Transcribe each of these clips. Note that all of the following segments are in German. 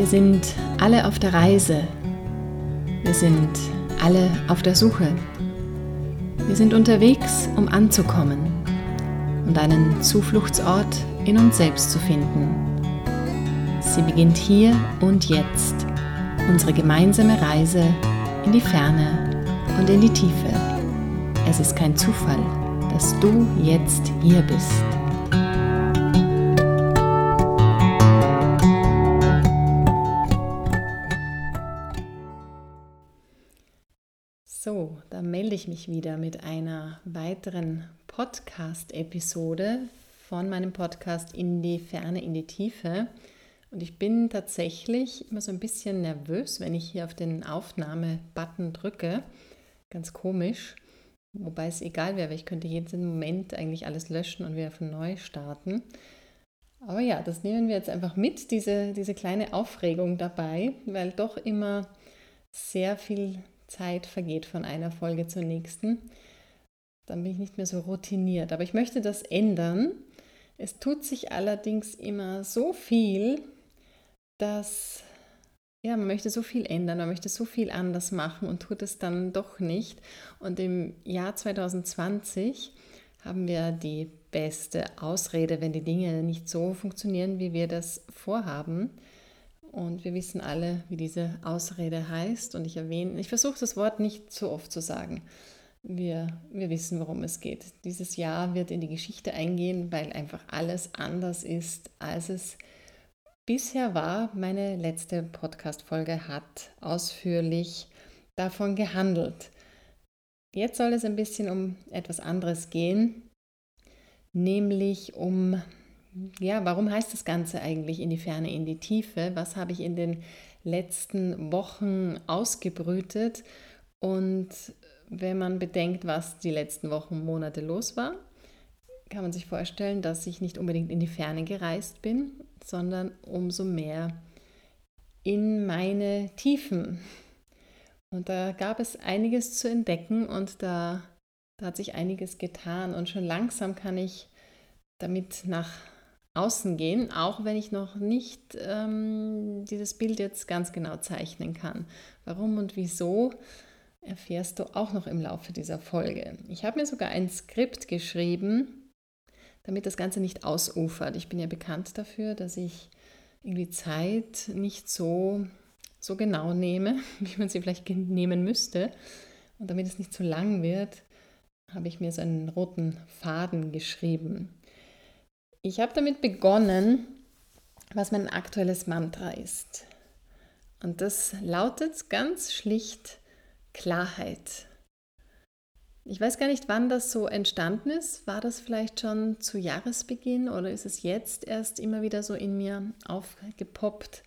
Wir sind alle auf der Reise. Wir sind alle auf der Suche. Wir sind unterwegs, um anzukommen und einen Zufluchtsort in uns selbst zu finden. Sie beginnt hier und jetzt, unsere gemeinsame Reise in die Ferne und in die Tiefe. Es ist kein Zufall, dass du jetzt hier bist. Melde ich mich wieder mit einer weiteren Podcast-Episode von meinem Podcast In die Ferne, in die Tiefe. Und ich bin tatsächlich immer so ein bisschen nervös, wenn ich hier auf den Aufnahme-Button drücke. Ganz komisch. Wobei es egal wäre, weil ich könnte jeden Moment eigentlich alles löschen und wieder von neu starten. Aber ja, das nehmen wir jetzt einfach mit, diese, diese kleine Aufregung dabei, weil doch immer sehr viel Zeit vergeht von einer Folge zur nächsten. Dann bin ich nicht mehr so routiniert. Aber ich möchte das ändern. Es tut sich allerdings immer so viel, dass ja, man möchte so viel ändern, man möchte so viel anders machen und tut es dann doch nicht. Und im Jahr 2020 haben wir die beste Ausrede, wenn die Dinge nicht so funktionieren, wie wir das vorhaben. Und wir wissen alle, wie diese Ausrede heißt. Und ich erwähne, ich versuche das Wort nicht zu oft zu sagen. Wir, wir wissen, worum es geht. Dieses Jahr wird in die Geschichte eingehen, weil einfach alles anders ist, als es bisher war. Meine letzte Podcast-Folge hat ausführlich davon gehandelt. Jetzt soll es ein bisschen um etwas anderes gehen, nämlich um ja, warum heißt das Ganze eigentlich in die Ferne, in die Tiefe? Was habe ich in den letzten Wochen ausgebrütet? Und wenn man bedenkt, was die letzten Wochen, Monate los war, kann man sich vorstellen, dass ich nicht unbedingt in die Ferne gereist bin, sondern umso mehr in meine Tiefen. Und da gab es einiges zu entdecken und da, da hat sich einiges getan. Und schon langsam kann ich damit nach außen gehen, auch wenn ich noch nicht ähm, dieses Bild jetzt ganz genau zeichnen kann. Warum und wieso erfährst du auch noch im Laufe dieser Folge. Ich habe mir sogar ein Skript geschrieben, damit das Ganze nicht ausufert. Ich bin ja bekannt dafür, dass ich irgendwie Zeit nicht so, so genau nehme, wie man sie vielleicht nehmen müsste. Und damit es nicht zu lang wird, habe ich mir so einen roten Faden geschrieben. Ich habe damit begonnen, was mein aktuelles Mantra ist. Und das lautet ganz schlicht Klarheit. Ich weiß gar nicht, wann das so entstanden ist. War das vielleicht schon zu Jahresbeginn oder ist es jetzt erst immer wieder so in mir aufgepoppt?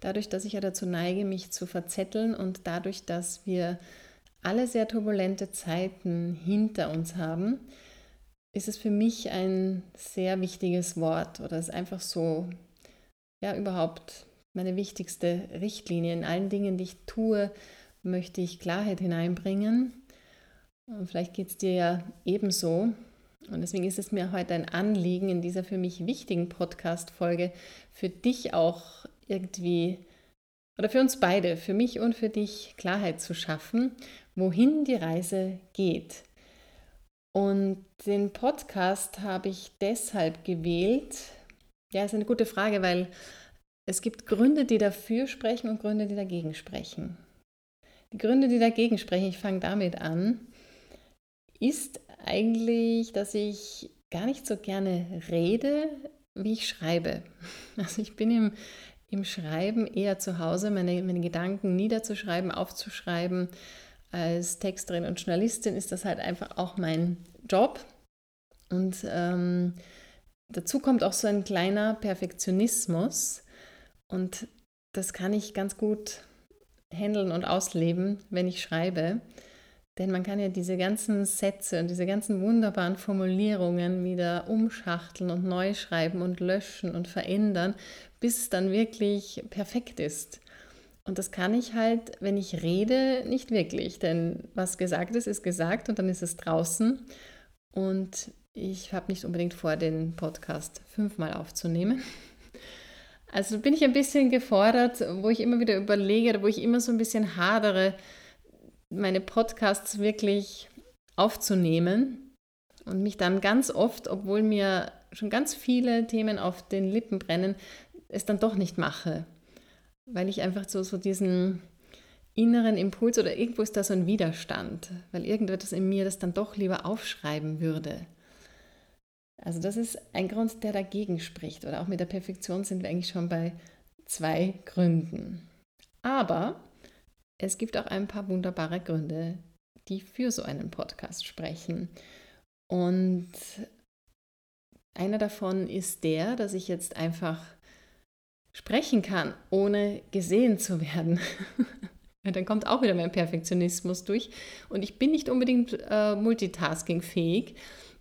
Dadurch, dass ich ja dazu neige, mich zu verzetteln und dadurch, dass wir alle sehr turbulente Zeiten hinter uns haben, ist es für mich ein sehr wichtiges Wort oder ist einfach so, ja, überhaupt meine wichtigste Richtlinie. In allen Dingen, die ich tue, möchte ich Klarheit hineinbringen. Und vielleicht geht es dir ja ebenso. Und deswegen ist es mir heute ein Anliegen, in dieser für mich wichtigen Podcast-Folge für dich auch irgendwie, oder für uns beide, für mich und für dich Klarheit zu schaffen, wohin die Reise geht. Und den Podcast habe ich deshalb gewählt. Ja, ist eine gute Frage, weil es gibt Gründe, die dafür sprechen und Gründe, die dagegen sprechen. Die Gründe, die dagegen sprechen, ich fange damit an, ist eigentlich, dass ich gar nicht so gerne rede, wie ich schreibe. Also ich bin im, im Schreiben eher zu Hause, meine, meine Gedanken niederzuschreiben, aufzuschreiben als Texterin und Journalistin ist das halt einfach auch mein Job. Und ähm, dazu kommt auch so ein kleiner Perfektionismus. Und das kann ich ganz gut handeln und ausleben, wenn ich schreibe. Denn man kann ja diese ganzen Sätze und diese ganzen wunderbaren Formulierungen wieder umschachteln und neu schreiben und löschen und verändern, bis es dann wirklich perfekt ist. Und das kann ich halt, wenn ich rede, nicht wirklich. Denn was gesagt ist, ist gesagt und dann ist es draußen. Und ich habe nicht unbedingt vor, den Podcast fünfmal aufzunehmen. Also bin ich ein bisschen gefordert, wo ich immer wieder überlege, wo ich immer so ein bisschen hadere, meine Podcasts wirklich aufzunehmen und mich dann ganz oft, obwohl mir schon ganz viele Themen auf den Lippen brennen, es dann doch nicht mache, weil ich einfach so, so diesen inneren Impuls oder irgendwo ist da so ein Widerstand, weil irgendetwas in mir das dann doch lieber aufschreiben würde. Also das ist ein Grund, der dagegen spricht. Oder auch mit der Perfektion sind wir eigentlich schon bei zwei Gründen. Aber es gibt auch ein paar wunderbare Gründe, die für so einen Podcast sprechen. Und einer davon ist der, dass ich jetzt einfach sprechen kann, ohne gesehen zu werden. Dann kommt auch wieder mein Perfektionismus durch. Und ich bin nicht unbedingt äh, multitaskingfähig.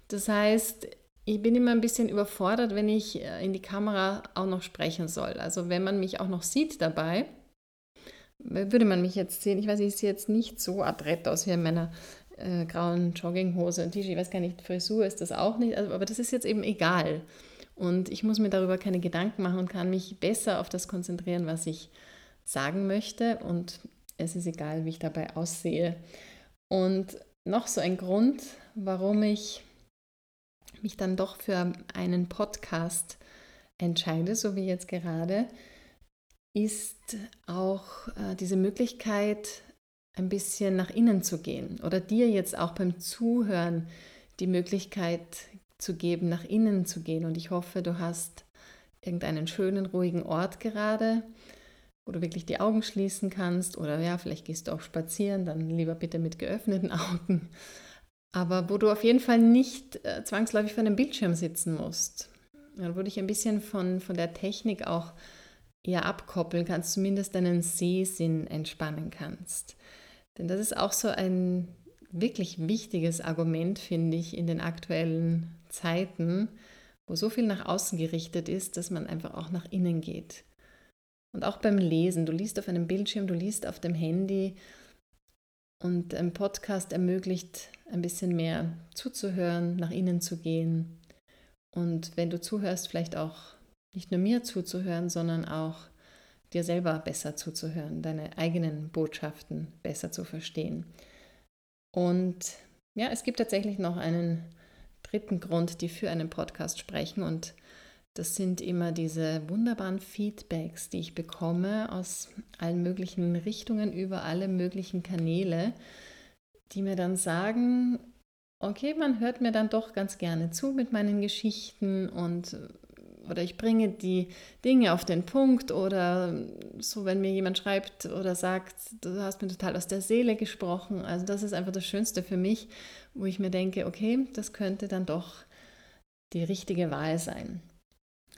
Das heißt, ich bin immer ein bisschen überfordert, wenn ich äh, in die Kamera auch noch sprechen soll. Also wenn man mich auch noch sieht dabei, würde man mich jetzt sehen. Ich weiß, ich sehe jetzt nicht so adrett aus hier in meiner äh, grauen Jogginghose und T-Shirt. Ich weiß gar nicht, Frisur ist das auch nicht. Also, aber das ist jetzt eben egal. Und ich muss mir darüber keine Gedanken machen und kann mich besser auf das konzentrieren, was ich sagen möchte. Und es ist egal, wie ich dabei aussehe. Und noch so ein Grund, warum ich mich dann doch für einen Podcast entscheide, so wie jetzt gerade, ist auch äh, diese Möglichkeit, ein bisschen nach innen zu gehen oder dir jetzt auch beim Zuhören die Möglichkeit zu geben, nach innen zu gehen. Und ich hoffe, du hast irgendeinen schönen, ruhigen Ort gerade, wo du wirklich die Augen schließen kannst oder ja, vielleicht gehst du auch spazieren, dann lieber bitte mit geöffneten Augen aber wo du auf jeden Fall nicht äh, zwangsläufig vor einem Bildschirm sitzen musst. Ja, wo du dich ein bisschen von, von der Technik auch eher abkoppeln kannst, zumindest deinen Sehsinn entspannen kannst. Denn das ist auch so ein wirklich wichtiges Argument, finde ich, in den aktuellen Zeiten, wo so viel nach außen gerichtet ist, dass man einfach auch nach innen geht. Und auch beim Lesen, du liest auf einem Bildschirm, du liest auf dem Handy und ein Podcast ermöglicht ein bisschen mehr zuzuhören, nach innen zu gehen. Und wenn du zuhörst, vielleicht auch nicht nur mir zuzuhören, sondern auch dir selber besser zuzuhören, deine eigenen Botschaften besser zu verstehen. Und ja, es gibt tatsächlich noch einen dritten Grund, die für einen Podcast sprechen. Und das sind immer diese wunderbaren Feedbacks, die ich bekomme aus allen möglichen Richtungen über alle möglichen Kanäle, die mir dann sagen, okay, man hört mir dann doch ganz gerne zu mit meinen Geschichten und oder ich bringe die Dinge auf den Punkt oder so, wenn mir jemand schreibt oder sagt, du hast mir total aus der Seele gesprochen. Also das ist einfach das Schönste für mich, wo ich mir denke, okay, das könnte dann doch die richtige Wahl sein.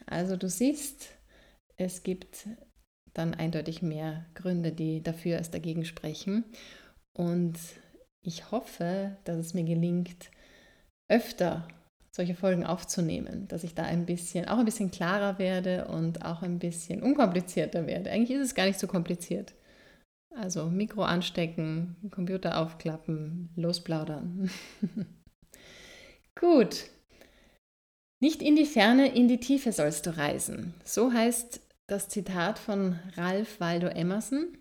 Also du siehst, es gibt dann eindeutig mehr Gründe, die dafür als dagegen sprechen. Und ich hoffe, dass es mir gelingt, öfter solche Folgen aufzunehmen, dass ich da ein bisschen, auch ein bisschen klarer werde und auch ein bisschen unkomplizierter werde. Eigentlich ist es gar nicht so kompliziert. Also Mikro anstecken, Computer aufklappen, losplaudern. Gut, nicht in die Ferne, in die Tiefe sollst du reisen. So heißt das Zitat von Ralph Waldo Emerson,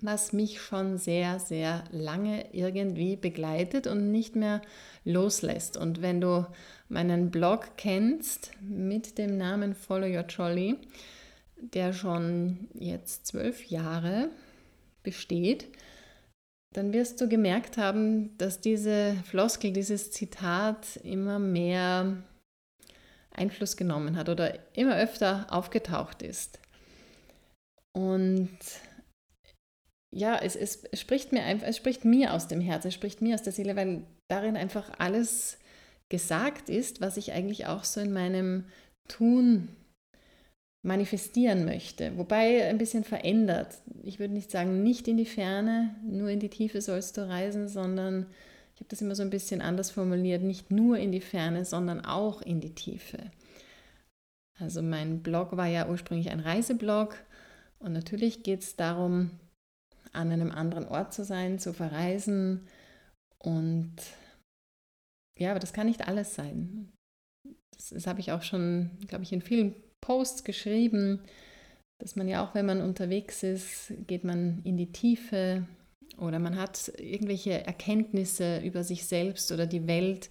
was mich schon sehr, sehr lange irgendwie begleitet und nicht mehr loslässt. Und wenn du meinen Blog kennst mit dem Namen Follow Your Trolley, der schon jetzt zwölf Jahre besteht, dann wirst du gemerkt haben, dass diese Floskel, dieses Zitat immer mehr Einfluss genommen hat oder immer öfter aufgetaucht ist. Und ja, es, es, spricht mir einfach, es spricht mir aus dem Herzen, es spricht mir aus der Seele, weil darin einfach alles gesagt ist, was ich eigentlich auch so in meinem Tun manifestieren möchte. Wobei ein bisschen verändert. Ich würde nicht sagen, nicht in die Ferne, nur in die Tiefe sollst du reisen, sondern ich habe das immer so ein bisschen anders formuliert, nicht nur in die Ferne, sondern auch in die Tiefe. Also mein Blog war ja ursprünglich ein Reiseblog und natürlich geht es darum, an einem anderen Ort zu sein, zu verreisen und ja, aber das kann nicht alles sein. Das, das habe ich auch schon, glaube ich, in vielen Posts geschrieben, dass man ja auch, wenn man unterwegs ist, geht man in die Tiefe oder man hat irgendwelche Erkenntnisse über sich selbst oder die Welt,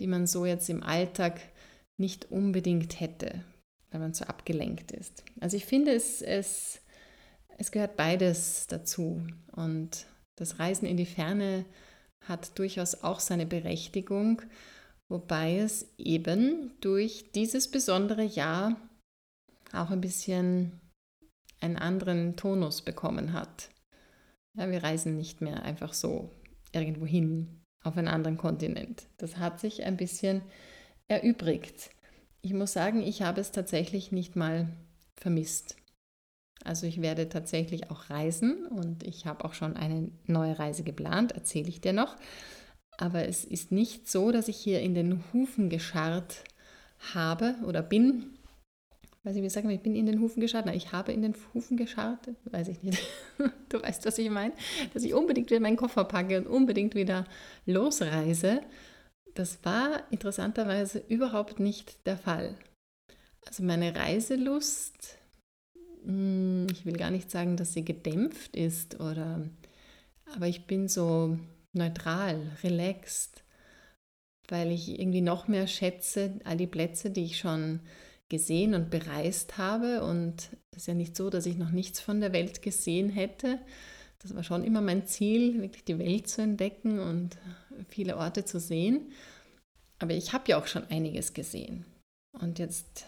die man so jetzt im Alltag nicht unbedingt hätte, weil man so abgelenkt ist. Also ich finde, es, es, es gehört beides dazu. Und das Reisen in die Ferne hat durchaus auch seine Berechtigung, wobei es eben durch dieses besondere Jahr auch ein bisschen einen anderen Tonus bekommen hat. Ja, wir reisen nicht mehr einfach so irgendwo hin auf einen anderen Kontinent. Das hat sich ein bisschen erübrigt. Ich muss sagen, ich habe es tatsächlich nicht mal vermisst. Also ich werde tatsächlich auch reisen und ich habe auch schon eine neue Reise geplant, erzähle ich dir noch. Aber es ist nicht so, dass ich hier in den Hufen gescharrt habe oder bin. Weiß ich, wie sagen wir, ich bin in den Hufen gescharrt. Nein, ich habe in den Hufen gescharrt. Weiß ich nicht. Du weißt, was ich meine. Dass ich unbedingt wieder meinen Koffer packe und unbedingt wieder losreise. Das war interessanterweise überhaupt nicht der Fall. Also meine Reiselust, ich will gar nicht sagen, dass sie gedämpft ist oder, aber ich bin so neutral, relaxed, weil ich irgendwie noch mehr schätze all die Plätze, die ich schon gesehen und bereist habe. Und es ist ja nicht so, dass ich noch nichts von der Welt gesehen hätte. Das war schon immer mein Ziel, wirklich die Welt zu entdecken und viele Orte zu sehen. Aber ich habe ja auch schon einiges gesehen. Und jetzt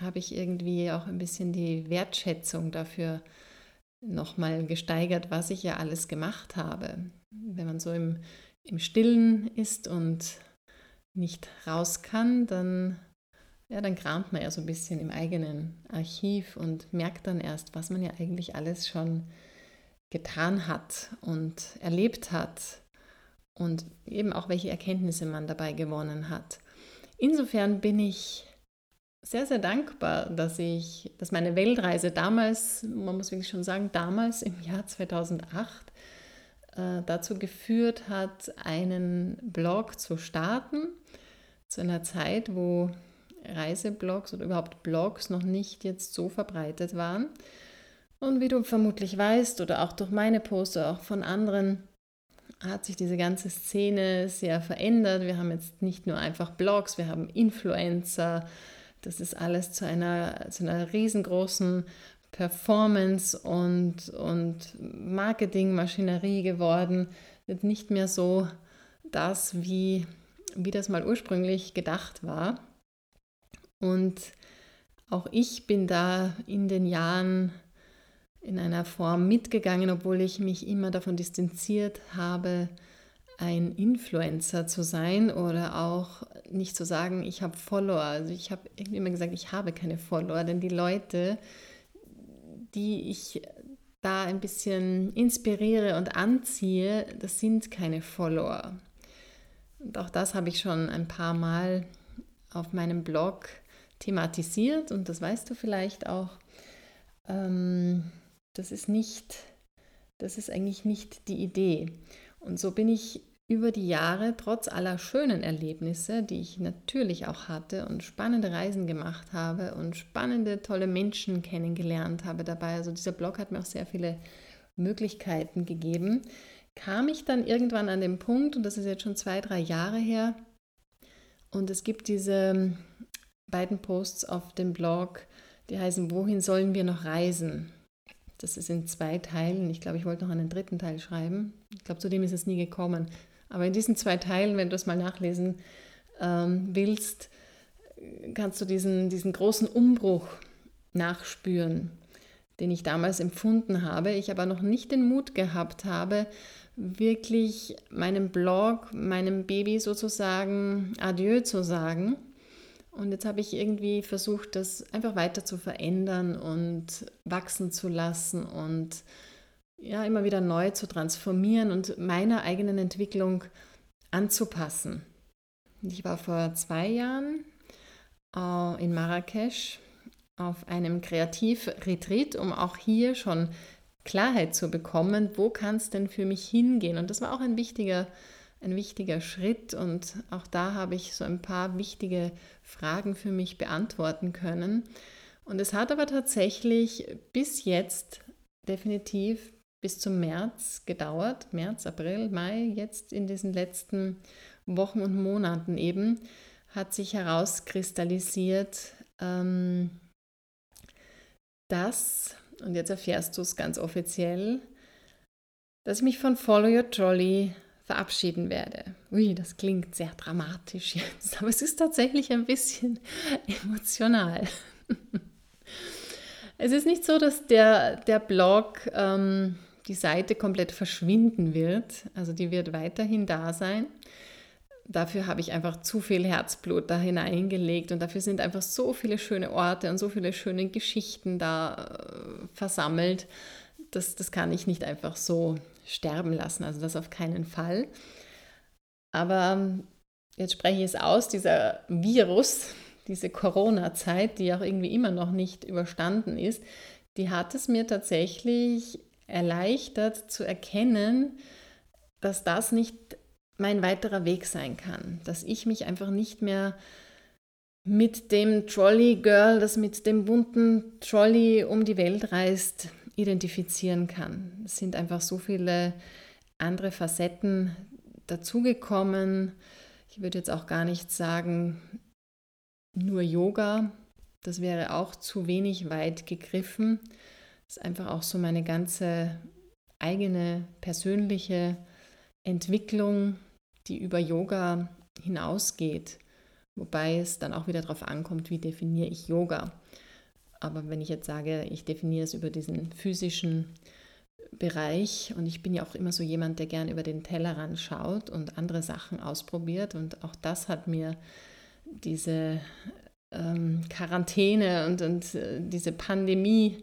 habe ich irgendwie auch ein bisschen die Wertschätzung dafür nochmal gesteigert, was ich ja alles gemacht habe. Wenn man so im, im Stillen ist und nicht raus kann, dann, ja, dann kramt man ja so ein bisschen im eigenen Archiv und merkt dann erst, was man ja eigentlich alles schon getan hat und erlebt hat und eben auch welche Erkenntnisse man dabei gewonnen hat. Insofern bin ich sehr, sehr dankbar, dass ich, dass meine Weltreise damals, man muss wirklich schon sagen, damals im Jahr 2008 äh, dazu geführt hat, einen Blog zu starten, zu einer Zeit, wo Reiseblogs oder überhaupt Blogs noch nicht jetzt so verbreitet waren. Und wie du vermutlich weißt oder auch durch meine Poster, auch von anderen, hat sich diese ganze Szene sehr verändert. Wir haben jetzt nicht nur einfach Blogs, wir haben Influencer. Das ist alles zu einer, zu einer riesengroßen Performance und, und Marketingmaschinerie geworden. Wird nicht mehr so das, wie, wie das mal ursprünglich gedacht war. Und auch ich bin da in den Jahren in einer Form mitgegangen, obwohl ich mich immer davon distanziert habe, ein Influencer zu sein oder auch nicht zu sagen, ich habe Follower. Also ich habe irgendwie immer gesagt, ich habe keine Follower, denn die Leute, die ich da ein bisschen inspiriere und anziehe, das sind keine Follower. Und auch das habe ich schon ein paar Mal auf meinem Blog thematisiert und das weißt du vielleicht auch. Ähm, das ist nicht, das ist eigentlich nicht die Idee. Und so bin ich über die Jahre, trotz aller schönen Erlebnisse, die ich natürlich auch hatte und spannende Reisen gemacht habe und spannende, tolle Menschen kennengelernt habe dabei, also dieser Blog hat mir auch sehr viele Möglichkeiten gegeben, kam ich dann irgendwann an den Punkt, und das ist jetzt schon zwei, drei Jahre her, und es gibt diese beiden Posts auf dem Blog, die heißen, wohin sollen wir noch reisen? Das ist in zwei Teilen. Ich glaube, ich wollte noch einen dritten Teil schreiben. Ich glaube, zu dem ist es nie gekommen. Aber in diesen zwei Teilen, wenn du es mal nachlesen ähm, willst, kannst du diesen, diesen großen Umbruch nachspüren, den ich damals empfunden habe. Ich aber noch nicht den Mut gehabt habe, wirklich meinem Blog, meinem Baby sozusagen Adieu zu sagen und jetzt habe ich irgendwie versucht, das einfach weiter zu verändern und wachsen zu lassen und ja, immer wieder neu zu transformieren und meiner eigenen Entwicklung anzupassen. Ich war vor zwei Jahren äh, in Marrakesch auf einem Kreativretreat, um auch hier schon Klarheit zu bekommen, wo kann es denn für mich hingehen. Und das war auch ein wichtiger ein wichtiger Schritt und auch da habe ich so ein paar wichtige Fragen für mich beantworten können. Und es hat aber tatsächlich bis jetzt definitiv bis zum März gedauert, März, April, Mai, jetzt in diesen letzten Wochen und Monaten eben, hat sich herauskristallisiert, ähm, dass, und jetzt erfährst du es ganz offiziell, dass ich mich von Follow Your Trolley verabschieden werde. Ui, das klingt sehr dramatisch jetzt, aber es ist tatsächlich ein bisschen emotional. es ist nicht so, dass der, der Blog, ähm, die Seite komplett verschwinden wird. Also die wird weiterhin da sein. Dafür habe ich einfach zu viel Herzblut da hineingelegt und dafür sind einfach so viele schöne Orte und so viele schöne Geschichten da äh, versammelt. Das, das kann ich nicht einfach so sterben lassen, also das auf keinen Fall. Aber ähm, jetzt spreche ich es aus, dieser Virus, diese Corona-Zeit, die auch irgendwie immer noch nicht überstanden ist, die hat es mir tatsächlich erleichtert zu erkennen, dass das nicht mein weiterer Weg sein kann, dass ich mich einfach nicht mehr mit dem Trolley Girl, das mit dem bunten Trolley um die Welt reist, identifizieren kann. Es sind einfach so viele andere Facetten dazugekommen. Ich würde jetzt auch gar nicht sagen, nur Yoga, das wäre auch zu wenig weit gegriffen. Ist einfach auch so meine ganze eigene persönliche Entwicklung, die über Yoga hinausgeht. Wobei es dann auch wieder darauf ankommt, wie definiere ich Yoga. Aber wenn ich jetzt sage, ich definiere es über diesen physischen Bereich und ich bin ja auch immer so jemand, der gern über den Tellerrand schaut und andere Sachen ausprobiert und auch das hat mir diese ähm, Quarantäne und, und äh, diese Pandemie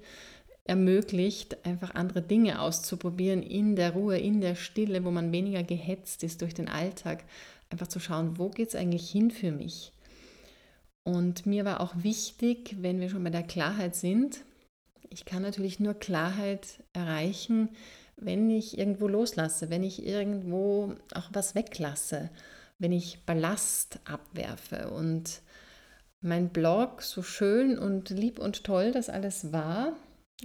ermöglicht, einfach andere Dinge auszuprobieren in der Ruhe, in der Stille, wo man weniger gehetzt ist durch den Alltag, einfach zu schauen, wo geht es eigentlich hin für mich. Und mir war auch wichtig, wenn wir schon bei der Klarheit sind, ich kann natürlich nur Klarheit erreichen, wenn ich irgendwo loslasse, wenn ich irgendwo auch was weglasse, wenn ich Ballast abwerfe. Und mein Blog, so schön und lieb und toll das alles war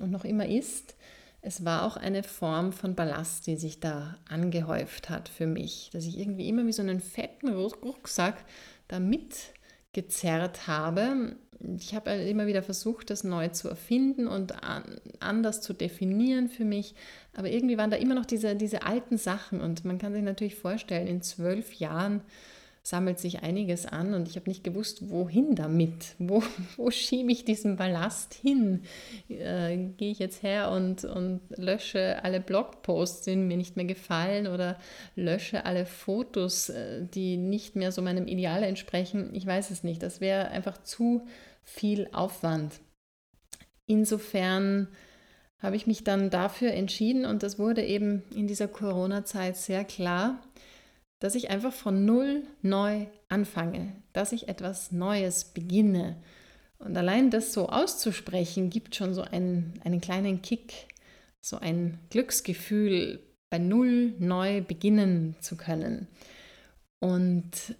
und noch immer ist, es war auch eine Form von Ballast, die sich da angehäuft hat für mich, dass ich irgendwie immer wie so einen fetten Rucksack da mit gezerrt habe. Ich habe halt immer wieder versucht, das neu zu erfinden und anders zu definieren für mich. Aber irgendwie waren da immer noch diese, diese alten Sachen. Und man kann sich natürlich vorstellen, in zwölf Jahren sammelt sich einiges an und ich habe nicht gewusst, wohin damit. Wo, wo schiebe ich diesen Ballast hin? Äh, Gehe ich jetzt her und, und lösche alle Blogposts, die mir nicht mehr gefallen oder lösche alle Fotos, äh, die nicht mehr so meinem Ideal entsprechen? Ich weiß es nicht. Das wäre einfach zu viel Aufwand. Insofern habe ich mich dann dafür entschieden und das wurde eben in dieser Corona-Zeit sehr klar dass ich einfach von Null neu anfange, dass ich etwas Neues beginne. Und allein das so auszusprechen, gibt schon so einen, einen kleinen Kick, so ein Glücksgefühl, bei Null neu beginnen zu können. Und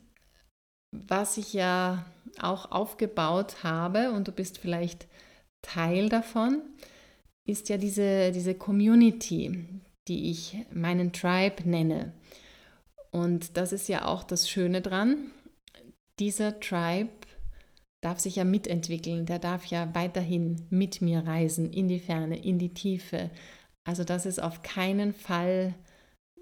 was ich ja auch aufgebaut habe, und du bist vielleicht Teil davon, ist ja diese, diese Community, die ich meinen Tribe nenne. Und das ist ja auch das Schöne dran. Dieser Tribe darf sich ja mitentwickeln, der darf ja weiterhin mit mir reisen, in die Ferne, in die Tiefe. Also das ist auf keinen Fall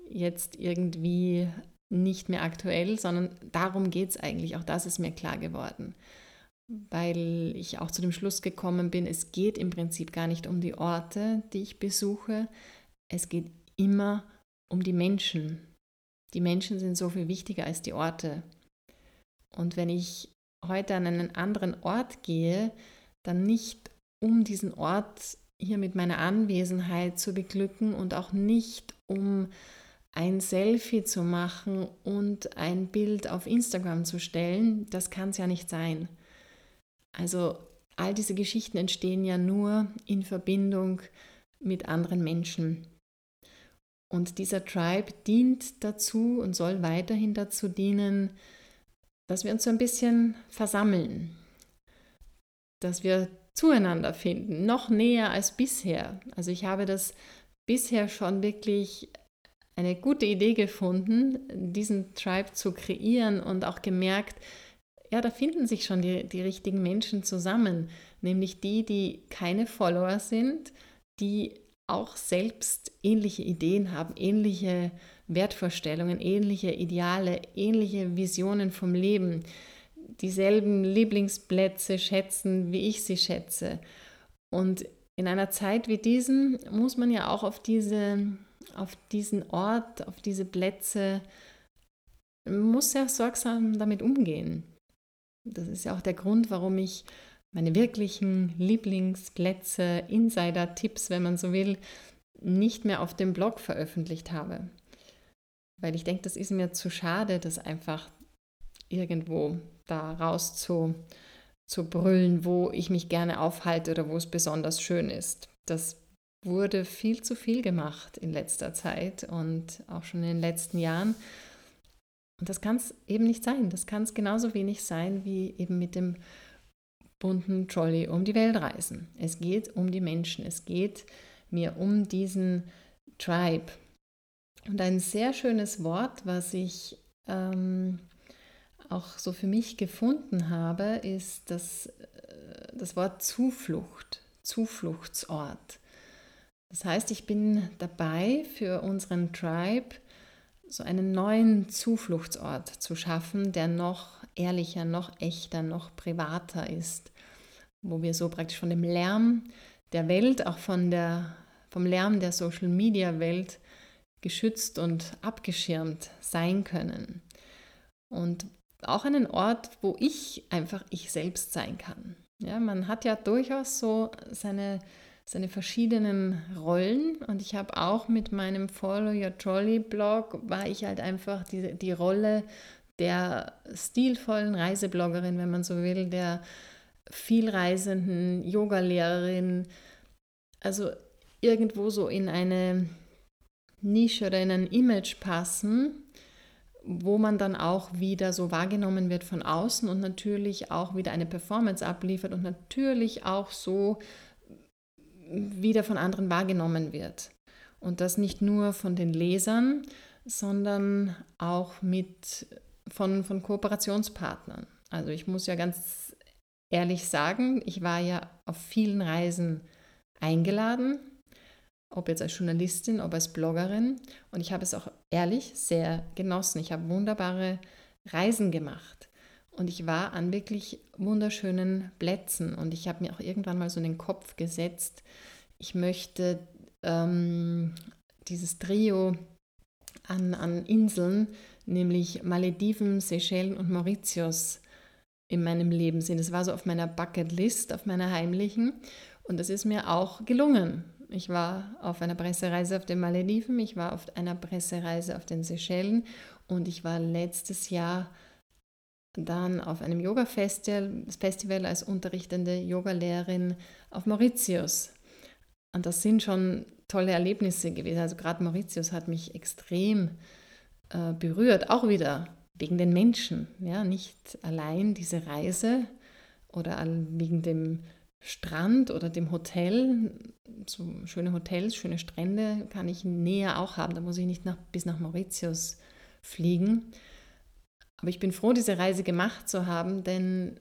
jetzt irgendwie nicht mehr aktuell, sondern darum geht es eigentlich. Auch das ist mir klar geworden, weil ich auch zu dem Schluss gekommen bin, es geht im Prinzip gar nicht um die Orte, die ich besuche, es geht immer um die Menschen, die Menschen sind so viel wichtiger als die Orte. Und wenn ich heute an einen anderen Ort gehe, dann nicht um diesen Ort hier mit meiner Anwesenheit zu beglücken und auch nicht um ein Selfie zu machen und ein Bild auf Instagram zu stellen, das kann es ja nicht sein. Also all diese Geschichten entstehen ja nur in Verbindung mit anderen Menschen. Und dieser Tribe dient dazu und soll weiterhin dazu dienen, dass wir uns so ein bisschen versammeln, dass wir zueinander finden, noch näher als bisher. Also ich habe das bisher schon wirklich eine gute Idee gefunden, diesen Tribe zu kreieren und auch gemerkt, ja, da finden sich schon die, die richtigen Menschen zusammen, nämlich die, die keine Follower sind, die auch selbst ähnliche Ideen haben, ähnliche Wertvorstellungen, ähnliche Ideale, ähnliche Visionen vom Leben, dieselben Lieblingsplätze schätzen, wie ich sie schätze. Und in einer Zeit wie diesen muss man ja auch auf, diese, auf diesen Ort, auf diese Plätze, muss sehr sorgsam damit umgehen. Das ist ja auch der Grund, warum ich meine wirklichen Lieblingsplätze, Insider-Tipps, wenn man so will, nicht mehr auf dem Blog veröffentlicht habe. Weil ich denke, das ist mir zu schade, das einfach irgendwo da raus zu, zu brüllen, wo ich mich gerne aufhalte oder wo es besonders schön ist. Das wurde viel zu viel gemacht in letzter Zeit und auch schon in den letzten Jahren. Und das kann es eben nicht sein. Das kann es genauso wenig sein wie eben mit dem bunten Trolley um die Welt reisen. Es geht um die Menschen. Es geht mir um diesen Tribe. Und ein sehr schönes Wort, was ich ähm, auch so für mich gefunden habe, ist das, äh, das Wort Zuflucht, Zufluchtsort. Das heißt, ich bin dabei, für unseren Tribe so einen neuen Zufluchtsort zu schaffen, der noch ehrlicher, noch echter, noch privater ist, wo wir so praktisch von dem Lärm der Welt, auch von der, vom Lärm der Social-Media-Welt geschützt und abgeschirmt sein können. Und auch einen Ort, wo ich einfach ich selbst sein kann. Ja, man hat ja durchaus so seine, seine verschiedenen Rollen und ich habe auch mit meinem Follow Your Trolley Blog, war ich halt einfach die, die Rolle der stilvollen Reisebloggerin, wenn man so will, der vielreisenden Yogalehrerin, also irgendwo so in eine Nische oder in ein Image passen, wo man dann auch wieder so wahrgenommen wird von außen und natürlich auch wieder eine Performance abliefert und natürlich auch so wieder von anderen wahrgenommen wird. Und das nicht nur von den Lesern, sondern auch mit, von, von Kooperationspartnern. Also ich muss ja ganz ehrlich sagen, ich war ja auf vielen Reisen eingeladen ob jetzt als Journalistin, ob als Bloggerin. Und ich habe es auch ehrlich sehr genossen. Ich habe wunderbare Reisen gemacht. Und ich war an wirklich wunderschönen Plätzen. Und ich habe mir auch irgendwann mal so in den Kopf gesetzt, ich möchte ähm, dieses Trio an, an Inseln, nämlich Malediven, Seychellen und Mauritius, in meinem Leben sehen. Das war so auf meiner Bucketlist, auf meiner heimlichen. Und das ist mir auch gelungen. Ich war auf einer Pressereise auf den Malediven, ich war auf einer Pressereise auf den Seychellen und ich war letztes Jahr dann auf einem Yoga-Festival Festival als unterrichtende Yogalehrerin auf Mauritius. Und das sind schon tolle Erlebnisse gewesen. Also gerade Mauritius hat mich extrem äh, berührt, auch wieder wegen den Menschen. Ja, nicht allein diese Reise oder wegen dem Strand oder dem Hotel, so schöne Hotels, schöne Strände kann ich näher auch haben. Da muss ich nicht nach, bis nach Mauritius fliegen. Aber ich bin froh, diese Reise gemacht zu haben, denn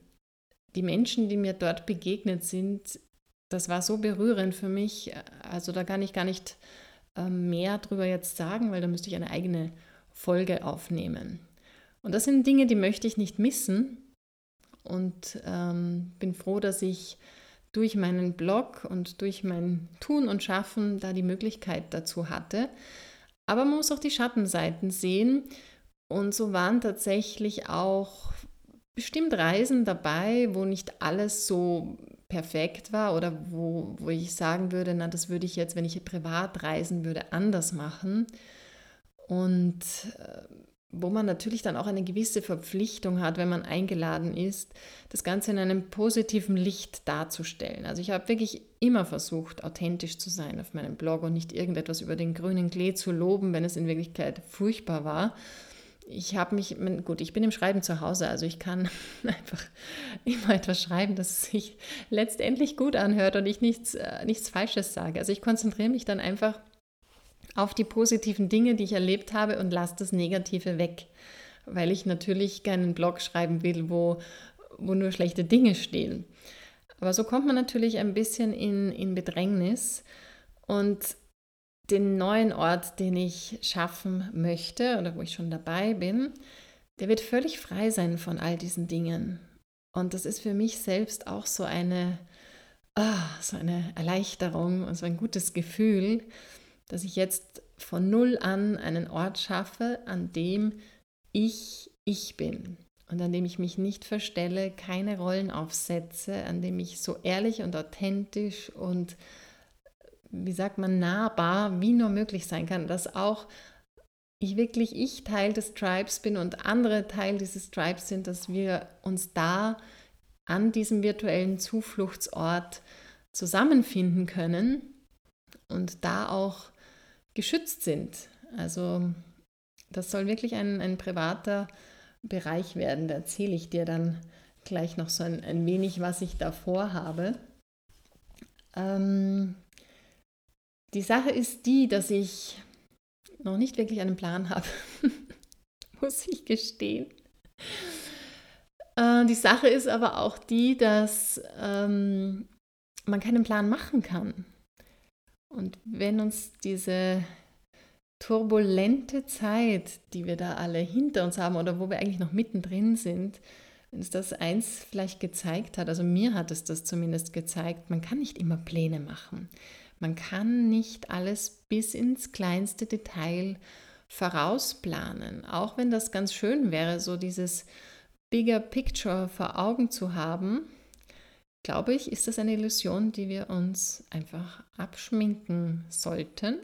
die Menschen, die mir dort begegnet sind, das war so berührend für mich. Also da kann ich gar nicht ähm, mehr drüber jetzt sagen, weil da müsste ich eine eigene Folge aufnehmen. Und das sind Dinge, die möchte ich nicht missen. Und ähm, bin froh, dass ich durch meinen Blog und durch mein Tun und Schaffen da die Möglichkeit dazu hatte. Aber man muss auch die Schattenseiten sehen. Und so waren tatsächlich auch bestimmt Reisen dabei, wo nicht alles so perfekt war oder wo, wo ich sagen würde, na, das würde ich jetzt, wenn ich privat reisen würde, anders machen. Und äh, wo man natürlich dann auch eine gewisse Verpflichtung hat, wenn man eingeladen ist, das Ganze in einem positiven Licht darzustellen. Also ich habe wirklich immer versucht, authentisch zu sein auf meinem Blog und nicht irgendetwas über den grünen Klee zu loben, wenn es in Wirklichkeit furchtbar war. Ich habe mich, gut, ich bin im Schreiben zu Hause, also ich kann einfach immer etwas schreiben, das sich letztendlich gut anhört und ich nichts, äh, nichts Falsches sage. Also ich konzentriere mich dann einfach auf die positiven Dinge, die ich erlebt habe und lasse das Negative weg, weil ich natürlich keinen Blog schreiben will, wo, wo nur schlechte Dinge stehen. Aber so kommt man natürlich ein bisschen in, in Bedrängnis und den neuen Ort, den ich schaffen möchte oder wo ich schon dabei bin, der wird völlig frei sein von all diesen Dingen. Und das ist für mich selbst auch so eine, oh, so eine Erleichterung und so ein gutes Gefühl, dass ich jetzt von null an einen Ort schaffe, an dem ich ich bin und an dem ich mich nicht verstelle, keine Rollen aufsetze, an dem ich so ehrlich und authentisch und wie sagt man, nahbar wie nur möglich sein kann, dass auch ich wirklich ich Teil des Tribes bin und andere Teil dieses Tribes sind, dass wir uns da an diesem virtuellen Zufluchtsort zusammenfinden können und da auch geschützt sind. Also das soll wirklich ein, ein privater Bereich werden. Da erzähle ich dir dann gleich noch so ein, ein wenig, was ich da vorhabe. Ähm, die Sache ist die, dass ich noch nicht wirklich einen Plan habe, muss ich gestehen. Äh, die Sache ist aber auch die, dass ähm, man keinen Plan machen kann. Und wenn uns diese turbulente Zeit, die wir da alle hinter uns haben oder wo wir eigentlich noch mittendrin sind, wenn es das eins vielleicht gezeigt hat, also mir hat es das zumindest gezeigt, man kann nicht immer Pläne machen. Man kann nicht alles bis ins kleinste Detail vorausplanen, auch wenn das ganz schön wäre, so dieses Bigger Picture vor Augen zu haben. Glaube ich, ist das eine Illusion, die wir uns einfach abschminken sollten.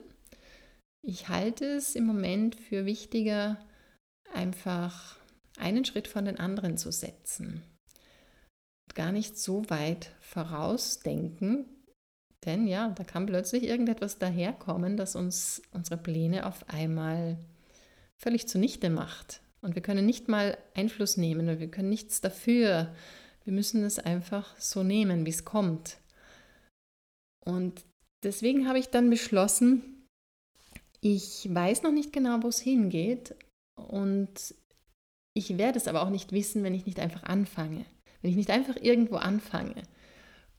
Ich halte es im Moment für wichtiger, einfach einen Schritt von den anderen zu setzen. Gar nicht so weit vorausdenken, denn ja, da kann plötzlich irgendetwas daherkommen, das uns unsere Pläne auf einmal völlig zunichte macht. Und wir können nicht mal Einfluss nehmen und wir können nichts dafür. Wir müssen es einfach so nehmen, wie es kommt. Und deswegen habe ich dann beschlossen, ich weiß noch nicht genau, wo es hingeht und ich werde es aber auch nicht wissen, wenn ich nicht einfach anfange. Wenn ich nicht einfach irgendwo anfange.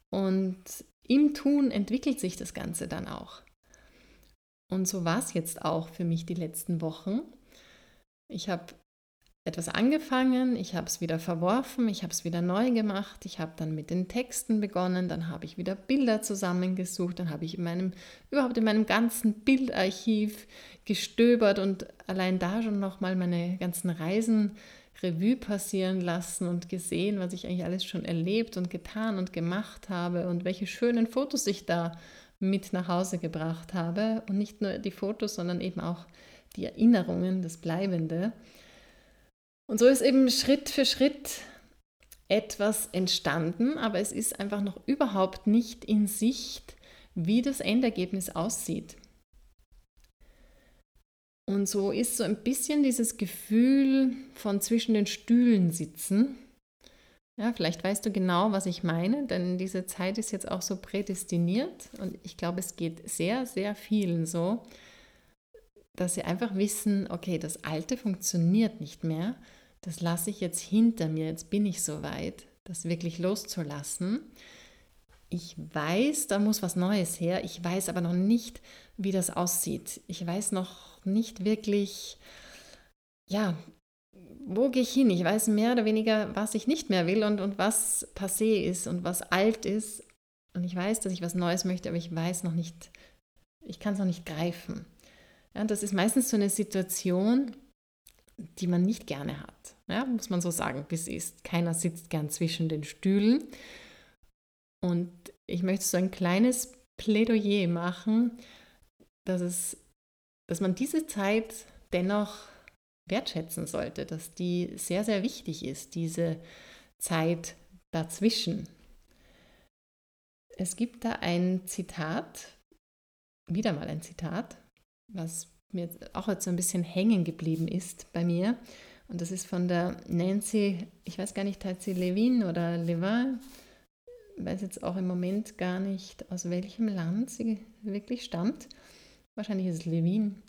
Und im Tun entwickelt sich das Ganze dann auch. Und so war es jetzt auch für mich die letzten Wochen. Ich habe etwas angefangen, ich habe es wieder verworfen, ich habe es wieder neu gemacht, ich habe dann mit den Texten begonnen, dann habe ich wieder Bilder zusammengesucht, dann habe ich in meinem, überhaupt in meinem ganzen Bildarchiv gestöbert und allein da schon nochmal meine ganzen Reisen Revue passieren lassen und gesehen, was ich eigentlich alles schon erlebt und getan und gemacht habe und welche schönen Fotos ich da mit nach Hause gebracht habe. Und nicht nur die Fotos, sondern eben auch die Erinnerungen, das Bleibende. Und so ist eben Schritt für Schritt etwas entstanden, aber es ist einfach noch überhaupt nicht in Sicht, wie das Endergebnis aussieht. Und so ist so ein bisschen dieses Gefühl von zwischen den Stühlen sitzen. Ja, vielleicht weißt du genau, was ich meine, denn diese Zeit ist jetzt auch so prädestiniert und ich glaube, es geht sehr, sehr vielen so, dass sie einfach wissen, okay, das Alte funktioniert nicht mehr, das lasse ich jetzt hinter mir, jetzt bin ich so weit, das wirklich loszulassen. Ich weiß, da muss was Neues her, ich weiß aber noch nicht, wie das aussieht. Ich weiß noch nicht wirklich, ja, wo gehe ich hin? Ich weiß mehr oder weniger, was ich nicht mehr will und, und was passé ist und was alt ist. Und ich weiß, dass ich was Neues möchte, aber ich weiß noch nicht, ich kann es noch nicht greifen. Ja, das ist meistens so eine Situation, die man nicht gerne hat. Ja, muss man so sagen, es ist. Keiner sitzt gern zwischen den Stühlen. Und ich möchte so ein kleines Plädoyer machen, dass es dass man diese Zeit dennoch wertschätzen sollte, dass die sehr, sehr wichtig ist, diese Zeit dazwischen. Es gibt da ein Zitat, wieder mal ein Zitat, was mir auch jetzt so ein bisschen hängen geblieben ist bei mir. Und das ist von der Nancy, ich weiß gar nicht, heißt sie Levin oder Levin, weiß jetzt auch im Moment gar nicht, aus welchem Land sie wirklich stammt. Wahrscheinlich ist es Levin.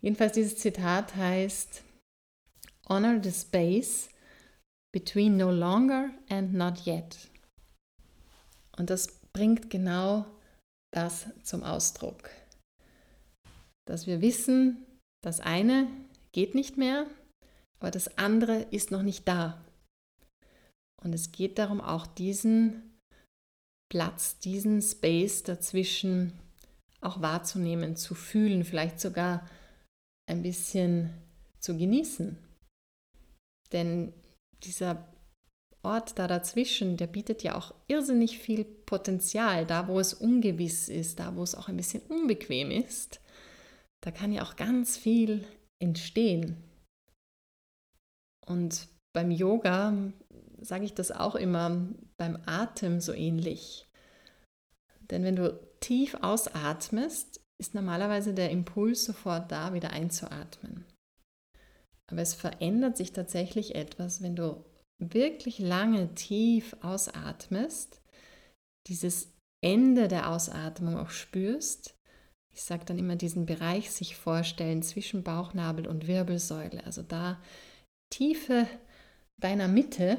Jedenfalls dieses Zitat heißt, Honor the space between no longer and not yet. Und das bringt genau das zum Ausdruck. Dass wir wissen, das eine geht nicht mehr, aber das andere ist noch nicht da. Und es geht darum, auch diesen Platz, diesen Space dazwischen auch wahrzunehmen, zu fühlen, vielleicht sogar ein bisschen zu genießen. Denn dieser Ort da dazwischen, der bietet ja auch irrsinnig viel Potenzial, da wo es ungewiss ist, da wo es auch ein bisschen unbequem ist. Da kann ja auch ganz viel entstehen. Und beim Yoga sage ich das auch immer, beim Atem so ähnlich. Denn wenn du tief ausatmest, ist normalerweise der Impuls sofort da, wieder einzuatmen. Aber es verändert sich tatsächlich etwas, wenn du wirklich lange tief ausatmest, dieses Ende der Ausatmung auch spürst. Ich sage dann immer diesen Bereich sich vorstellen zwischen Bauchnabel und Wirbelsäule, also da Tiefe deiner Mitte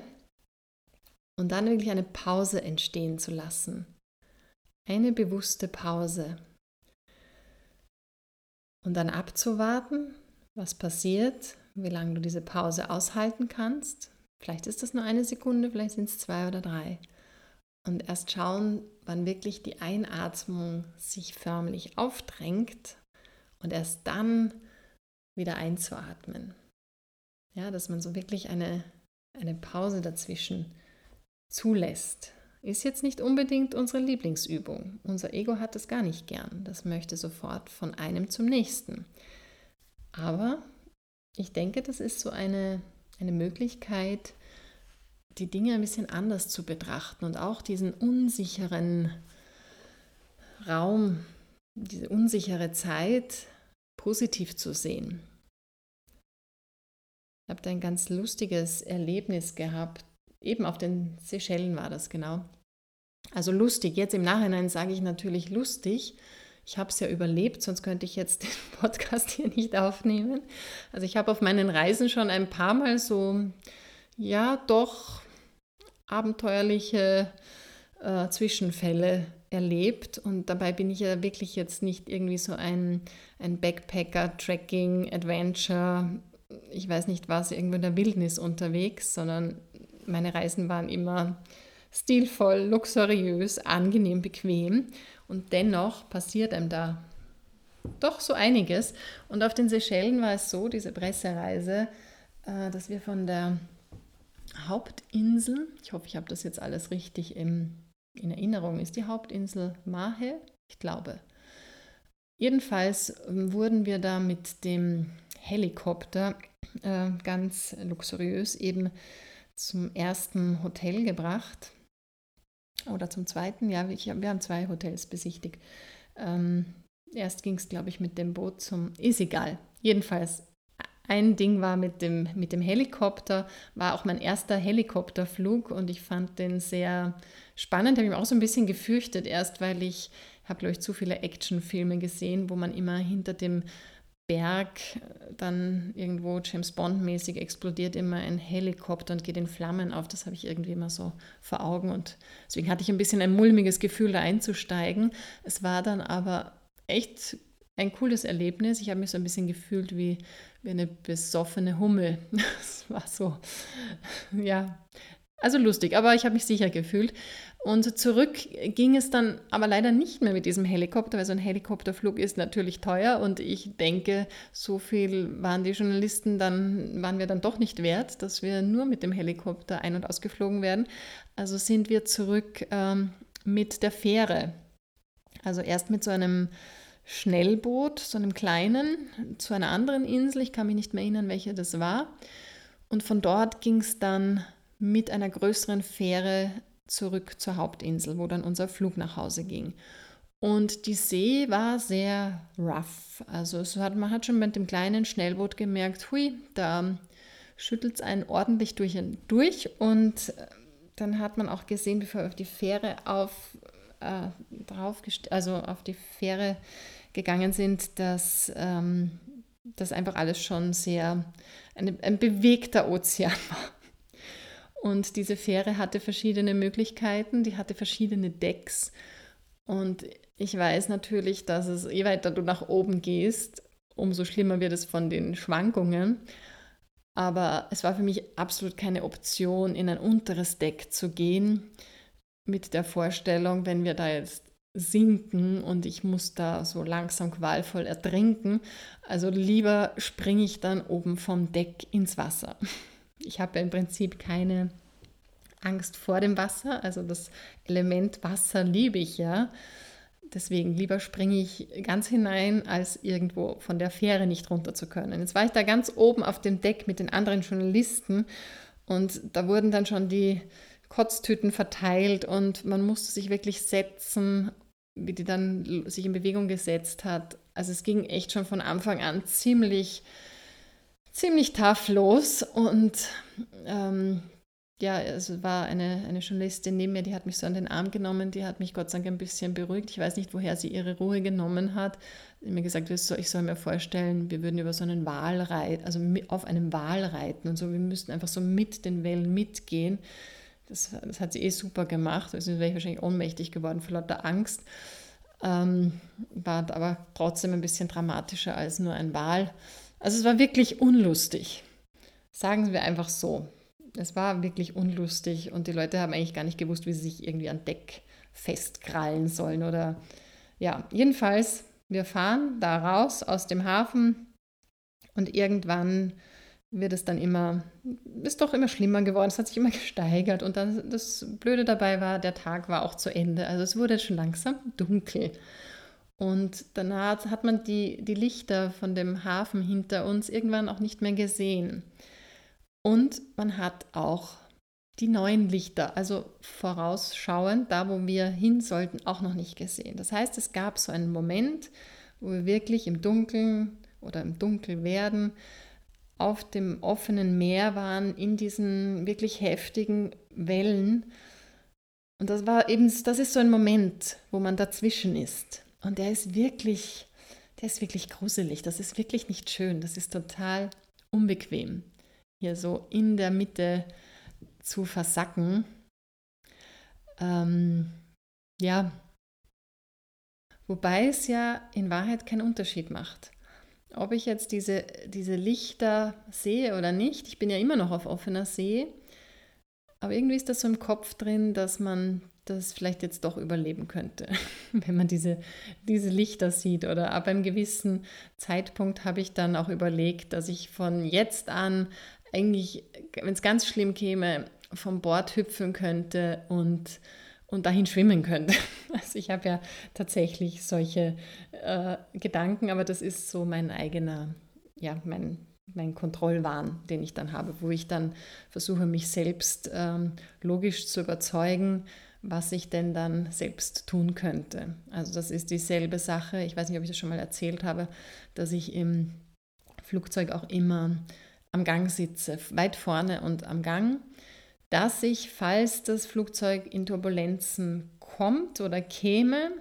und dann wirklich eine Pause entstehen zu lassen. Eine bewusste Pause. Und dann abzuwarten, was passiert, wie lange du diese Pause aushalten kannst. Vielleicht ist das nur eine Sekunde, vielleicht sind es zwei oder drei. Und erst schauen, wann wirklich die Einatmung sich förmlich aufdrängt und erst dann wieder einzuatmen. Ja, dass man so wirklich eine, eine Pause dazwischen zulässt. Ist jetzt nicht unbedingt unsere Lieblingsübung. Unser Ego hat es gar nicht gern. Das möchte sofort von einem zum nächsten. Aber ich denke, das ist so eine, eine Möglichkeit, die Dinge ein bisschen anders zu betrachten und auch diesen unsicheren Raum, diese unsichere Zeit positiv zu sehen. Ich habe da ein ganz lustiges Erlebnis gehabt. Eben auf den Seychellen war das genau. Also lustig. Jetzt im Nachhinein sage ich natürlich lustig, ich habe es ja überlebt, sonst könnte ich jetzt den Podcast hier nicht aufnehmen. Also ich habe auf meinen Reisen schon ein paar Mal so, ja, doch abenteuerliche äh, Zwischenfälle erlebt und dabei bin ich ja wirklich jetzt nicht irgendwie so ein, ein Backpacker, Trekking, Adventure, ich weiß nicht was, irgendwo in der Wildnis unterwegs, sondern meine Reisen waren immer stilvoll, luxuriös, angenehm, bequem und dennoch passiert einem da doch so einiges. Und auf den Seychellen war es so, diese Pressereise, äh, dass wir von der Hauptinsel, ich hoffe, ich habe das jetzt alles richtig in, in Erinnerung, ist die Hauptinsel Mahe? Ich glaube. Jedenfalls ähm, wurden wir da mit dem Helikopter äh, ganz luxuriös eben zum ersten Hotel gebracht oder zum zweiten, ja, ich, wir haben zwei Hotels besichtigt. Ähm, erst ging es, glaube ich, mit dem Boot zum, ist egal. Jedenfalls, ein Ding war mit dem, mit dem Helikopter, war auch mein erster Helikopterflug und ich fand den sehr spannend. Habe ich mich auch so ein bisschen gefürchtet, erst weil ich habe, glaube ich, zu viele Actionfilme gesehen, wo man immer hinter dem Berg dann irgendwo James Bond-mäßig explodiert immer ein Helikopter und geht in Flammen auf. Das habe ich irgendwie immer so vor Augen und deswegen hatte ich ein bisschen ein mulmiges Gefühl, da einzusteigen. Es war dann aber echt ein cooles Erlebnis. Ich habe mich so ein bisschen gefühlt wie, wie eine besoffene Hummel. Es war so, ja, also lustig, aber ich habe mich sicher gefühlt. Und zurück ging es dann aber leider nicht mehr mit diesem Helikopter, weil so ein Helikopterflug ist natürlich teuer und ich denke, so viel waren die Journalisten dann, waren wir dann doch nicht wert, dass wir nur mit dem Helikopter ein- und ausgeflogen werden. Also sind wir zurück ähm, mit der Fähre. Also erst mit so einem Schnellboot, so einem kleinen, zu einer anderen Insel. Ich kann mich nicht mehr erinnern, welche das war. Und von dort ging es dann mit einer größeren Fähre zurück zur Hauptinsel, wo dann unser Flug nach Hause ging. Und die See war sehr rough. Also hat, man hat schon mit dem kleinen Schnellboot gemerkt, hui, da schüttelt es einen ordentlich durch und durch. Und äh, dann hat man auch gesehen, bevor wir auf die Fähre auf, äh, drauf, also auf die Fähre gegangen sind, dass ähm, das einfach alles schon sehr eine, ein bewegter Ozean war. Und diese Fähre hatte verschiedene Möglichkeiten, die hatte verschiedene Decks. Und ich weiß natürlich, dass es, je weiter du nach oben gehst, umso schlimmer wird es von den Schwankungen. Aber es war für mich absolut keine Option, in ein unteres Deck zu gehen, mit der Vorstellung, wenn wir da jetzt sinken und ich muss da so langsam qualvoll ertrinken. Also lieber springe ich dann oben vom Deck ins Wasser. Ich habe im Prinzip keine Angst vor dem Wasser. Also das Element Wasser liebe ich ja. Deswegen lieber springe ich ganz hinein, als irgendwo von der Fähre nicht runter zu können. Jetzt war ich da ganz oben auf dem Deck mit den anderen Journalisten und da wurden dann schon die Kotztüten verteilt und man musste sich wirklich setzen, wie die dann sich in Bewegung gesetzt hat. Also es ging echt schon von Anfang an ziemlich, ziemlich tough los und ähm, ja, es war eine, eine Journalistin neben mir, die hat mich so an den Arm genommen, die hat mich Gott sei Dank ein bisschen beruhigt. Ich weiß nicht, woher sie ihre Ruhe genommen hat. Sie hat mir gesagt, ich soll mir vorstellen, wir würden über so einen Wal reiten, also auf einem Wal reiten und so. Wir müssten einfach so mit den Wellen mitgehen. Das, das hat sie eh super gemacht. Also wäre ich wahrscheinlich ohnmächtig geworden vor lauter Angst. Ähm, war aber trotzdem ein bisschen dramatischer als nur ein Wal. Also es war wirklich unlustig. Sagen wir einfach so. Es war wirklich unlustig und die Leute haben eigentlich gar nicht gewusst, wie sie sich irgendwie an Deck festkrallen sollen oder ja, jedenfalls, wir fahren da raus aus dem Hafen und irgendwann wird es dann immer, ist doch immer schlimmer geworden, es hat sich immer gesteigert und dann das Blöde dabei war, der Tag war auch zu Ende, also es wurde schon langsam dunkel. Und danach hat man die, die Lichter von dem Hafen hinter uns irgendwann auch nicht mehr gesehen. Und man hat auch die neuen Lichter, also vorausschauend, da wo wir hin sollten, auch noch nicht gesehen. Das heißt, es gab so einen Moment, wo wir wirklich im Dunkeln oder im Dunkelwerden auf dem offenen Meer waren, in diesen wirklich heftigen Wellen. Und das war eben, das ist so ein Moment, wo man dazwischen ist. Und der ist wirklich, der ist wirklich gruselig. Das ist wirklich nicht schön. Das ist total unbequem hier so in der Mitte zu versacken. Ähm, ja, wobei es ja in Wahrheit keinen Unterschied macht. Ob ich jetzt diese, diese Lichter sehe oder nicht, ich bin ja immer noch auf offener See, aber irgendwie ist das so im Kopf drin, dass man das vielleicht jetzt doch überleben könnte, wenn man diese, diese Lichter sieht. Oder ab einem gewissen Zeitpunkt habe ich dann auch überlegt, dass ich von jetzt an eigentlich, wenn es ganz schlimm käme, vom Bord hüpfen könnte und, und dahin schwimmen könnte. Also ich habe ja tatsächlich solche äh, Gedanken, aber das ist so mein eigener, ja, mein, mein Kontrollwahn, den ich dann habe, wo ich dann versuche, mich selbst ähm, logisch zu überzeugen, was ich denn dann selbst tun könnte. Also das ist dieselbe Sache, ich weiß nicht, ob ich das schon mal erzählt habe, dass ich im Flugzeug auch immer am Gang sitze, weit vorne und am Gang, dass ich, falls das Flugzeug in Turbulenzen kommt oder käme,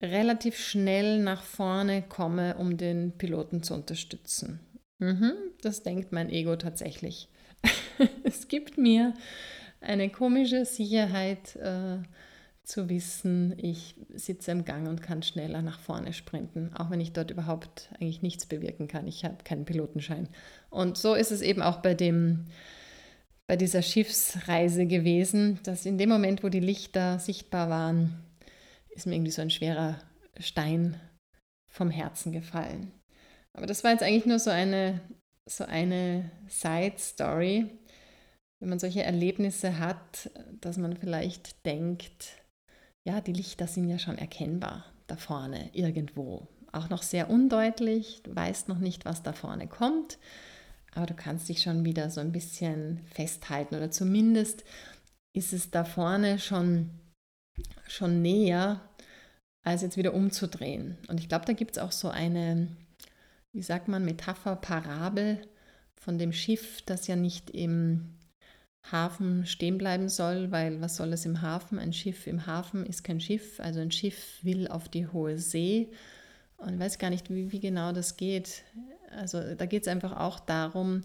relativ schnell nach vorne komme, um den Piloten zu unterstützen. Mhm, das denkt mein Ego tatsächlich. es gibt mir eine komische Sicherheit äh, zu wissen, ich sitze im Gang und kann schneller nach vorne sprinten, auch wenn ich dort überhaupt eigentlich nichts bewirken kann. Ich habe keinen Pilotenschein. Und so ist es eben auch bei dem bei dieser Schiffsreise gewesen, dass in dem Moment, wo die Lichter sichtbar waren, ist mir irgendwie so ein schwerer Stein vom Herzen gefallen. Aber das war jetzt eigentlich nur so eine, so eine Side-Story, wenn man solche Erlebnisse hat, dass man vielleicht denkt, ja, die Lichter sind ja schon erkennbar da vorne irgendwo. Auch noch sehr undeutlich, du weißt noch nicht, was da vorne kommt, aber du kannst dich schon wieder so ein bisschen festhalten oder zumindest ist es da vorne schon, schon näher als jetzt wieder umzudrehen. Und ich glaube, da gibt es auch so eine, wie sagt man, Metapher, Parabel von dem Schiff, das ja nicht im Hafen stehen bleiben soll, weil was soll es im Hafen? Ein Schiff im Hafen ist kein Schiff, also ein Schiff will auf die hohe See. Und ich weiß gar nicht, wie, wie genau das geht. Also da geht es einfach auch darum,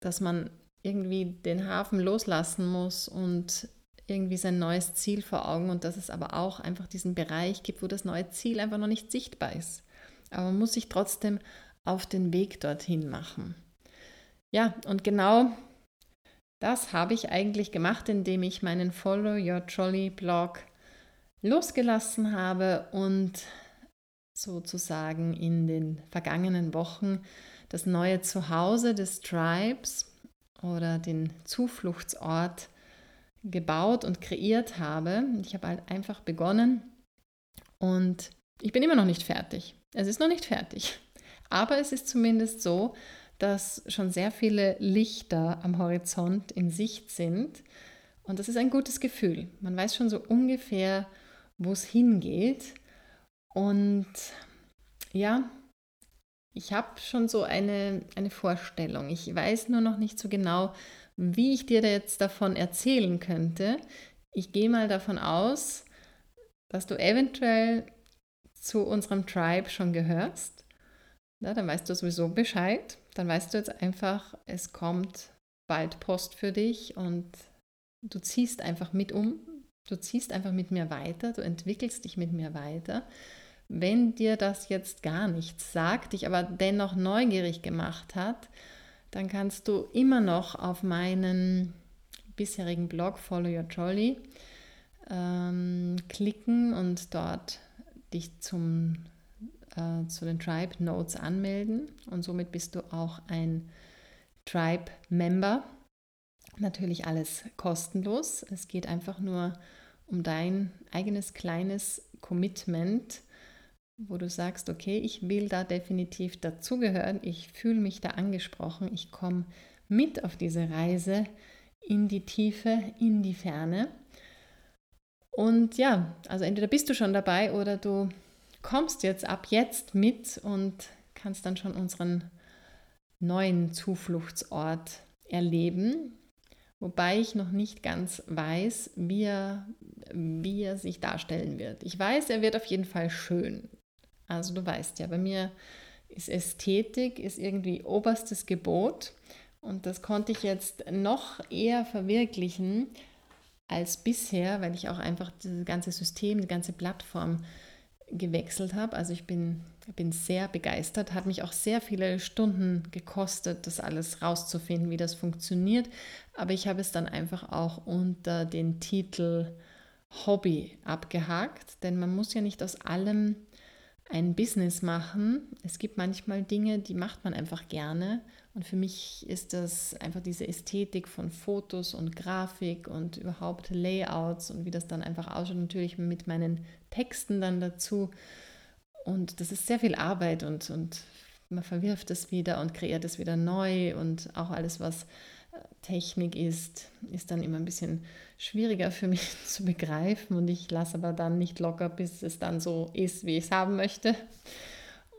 dass man irgendwie den Hafen loslassen muss und irgendwie sein neues Ziel vor Augen und dass es aber auch einfach diesen Bereich gibt, wo das neue Ziel einfach noch nicht sichtbar ist. Aber man muss sich trotzdem auf den Weg dorthin machen. Ja, und genau das habe ich eigentlich gemacht, indem ich meinen Follow Your Trolley Blog losgelassen habe und sozusagen in den vergangenen Wochen das neue Zuhause des Tribes oder den Zufluchtsort gebaut und kreiert habe. Ich habe halt einfach begonnen und ich bin immer noch nicht fertig. Es ist noch nicht fertig. Aber es ist zumindest so, dass schon sehr viele Lichter am Horizont in Sicht sind. Und das ist ein gutes Gefühl. Man weiß schon so ungefähr, wo es hingeht. Und ja, ich habe schon so eine, eine Vorstellung. Ich weiß nur noch nicht so genau, wie ich dir jetzt davon erzählen könnte. Ich gehe mal davon aus, dass du eventuell zu unserem Tribe schon gehörst. Ja, dann weißt du sowieso Bescheid. Dann weißt du jetzt einfach, es kommt bald Post für dich und du ziehst einfach mit um. Du ziehst einfach mit mir weiter, du entwickelst dich mit mir weiter. Wenn dir das jetzt gar nichts sagt, dich aber dennoch neugierig gemacht hat, dann kannst du immer noch auf meinen bisherigen Blog Follow Your Trolley ähm, klicken und dort dich zum, äh, zu den Tribe Notes anmelden. Und somit bist du auch ein Tribe-Member. Natürlich alles kostenlos. Es geht einfach nur um dein eigenes kleines Commitment wo du sagst, okay, ich will da definitiv dazugehören, ich fühle mich da angesprochen, ich komme mit auf diese Reise in die Tiefe, in die Ferne. Und ja, also entweder bist du schon dabei oder du kommst jetzt ab jetzt mit und kannst dann schon unseren neuen Zufluchtsort erleben, wobei ich noch nicht ganz weiß, wie er, wie er sich darstellen wird. Ich weiß, er wird auf jeden Fall schön. Also du weißt ja, bei mir ist Ästhetik ist irgendwie oberstes Gebot und das konnte ich jetzt noch eher verwirklichen als bisher, weil ich auch einfach das ganze System, die ganze Plattform gewechselt habe. Also ich bin, bin sehr begeistert, hat mich auch sehr viele Stunden gekostet, das alles rauszufinden, wie das funktioniert. Aber ich habe es dann einfach auch unter den Titel Hobby abgehakt, denn man muss ja nicht aus allem ein Business machen. Es gibt manchmal Dinge, die macht man einfach gerne. Und für mich ist das einfach diese Ästhetik von Fotos und Grafik und überhaupt Layouts und wie das dann einfach ausschaut. Natürlich mit meinen Texten dann dazu. Und das ist sehr viel Arbeit und, und man verwirft es wieder und kreiert es wieder neu und auch alles, was Technik ist, ist dann immer ein bisschen schwieriger für mich zu begreifen und ich lasse aber dann nicht locker, bis es dann so ist, wie ich es haben möchte.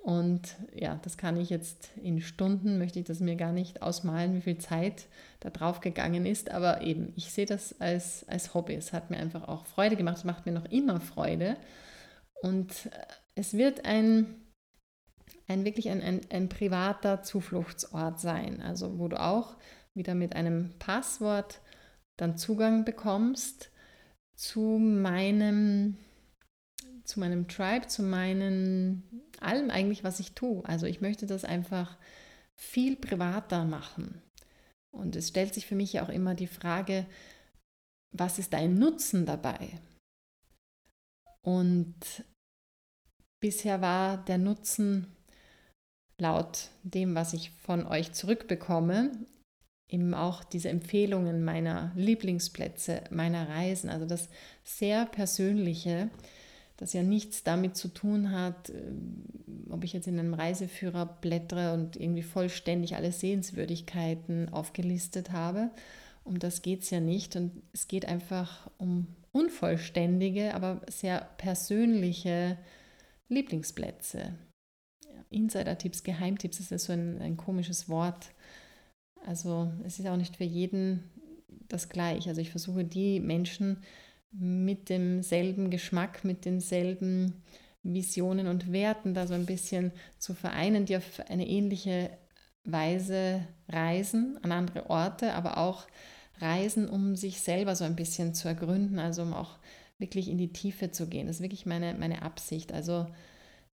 Und ja, das kann ich jetzt in Stunden, möchte ich das mir gar nicht ausmalen, wie viel Zeit da drauf gegangen ist. Aber eben, ich sehe das als, als Hobby. Es hat mir einfach auch Freude gemacht. Es macht mir noch immer Freude. Und es wird ein, ein wirklich ein, ein, ein privater Zufluchtsort sein. Also wo du auch wieder mit einem Passwort dann Zugang bekommst zu meinem, zu meinem Tribe, zu meinen, allem eigentlich, was ich tue. Also ich möchte das einfach viel privater machen. Und es stellt sich für mich auch immer die Frage, was ist dein Nutzen dabei? Und bisher war der Nutzen laut dem, was ich von euch zurückbekomme, eben auch diese Empfehlungen meiner Lieblingsplätze, meiner Reisen, also das sehr persönliche, das ja nichts damit zu tun hat, äh, ob ich jetzt in einem Reiseführer blättere und irgendwie vollständig alle Sehenswürdigkeiten aufgelistet habe. Um das geht es ja nicht und es geht einfach um, unvollständige, aber sehr persönliche Lieblingsplätze. Insider-Tipps, Geheimtipps ist ja so ein, ein komisches Wort. Also es ist auch nicht für jeden das gleich. Also ich versuche die Menschen mit demselben Geschmack, mit denselben Visionen und Werten da so ein bisschen zu vereinen, die auf eine ähnliche Weise reisen, an andere Orte, aber auch reisen, um sich selber so ein bisschen zu ergründen, also um auch wirklich in die Tiefe zu gehen. Das ist wirklich meine, meine Absicht. Also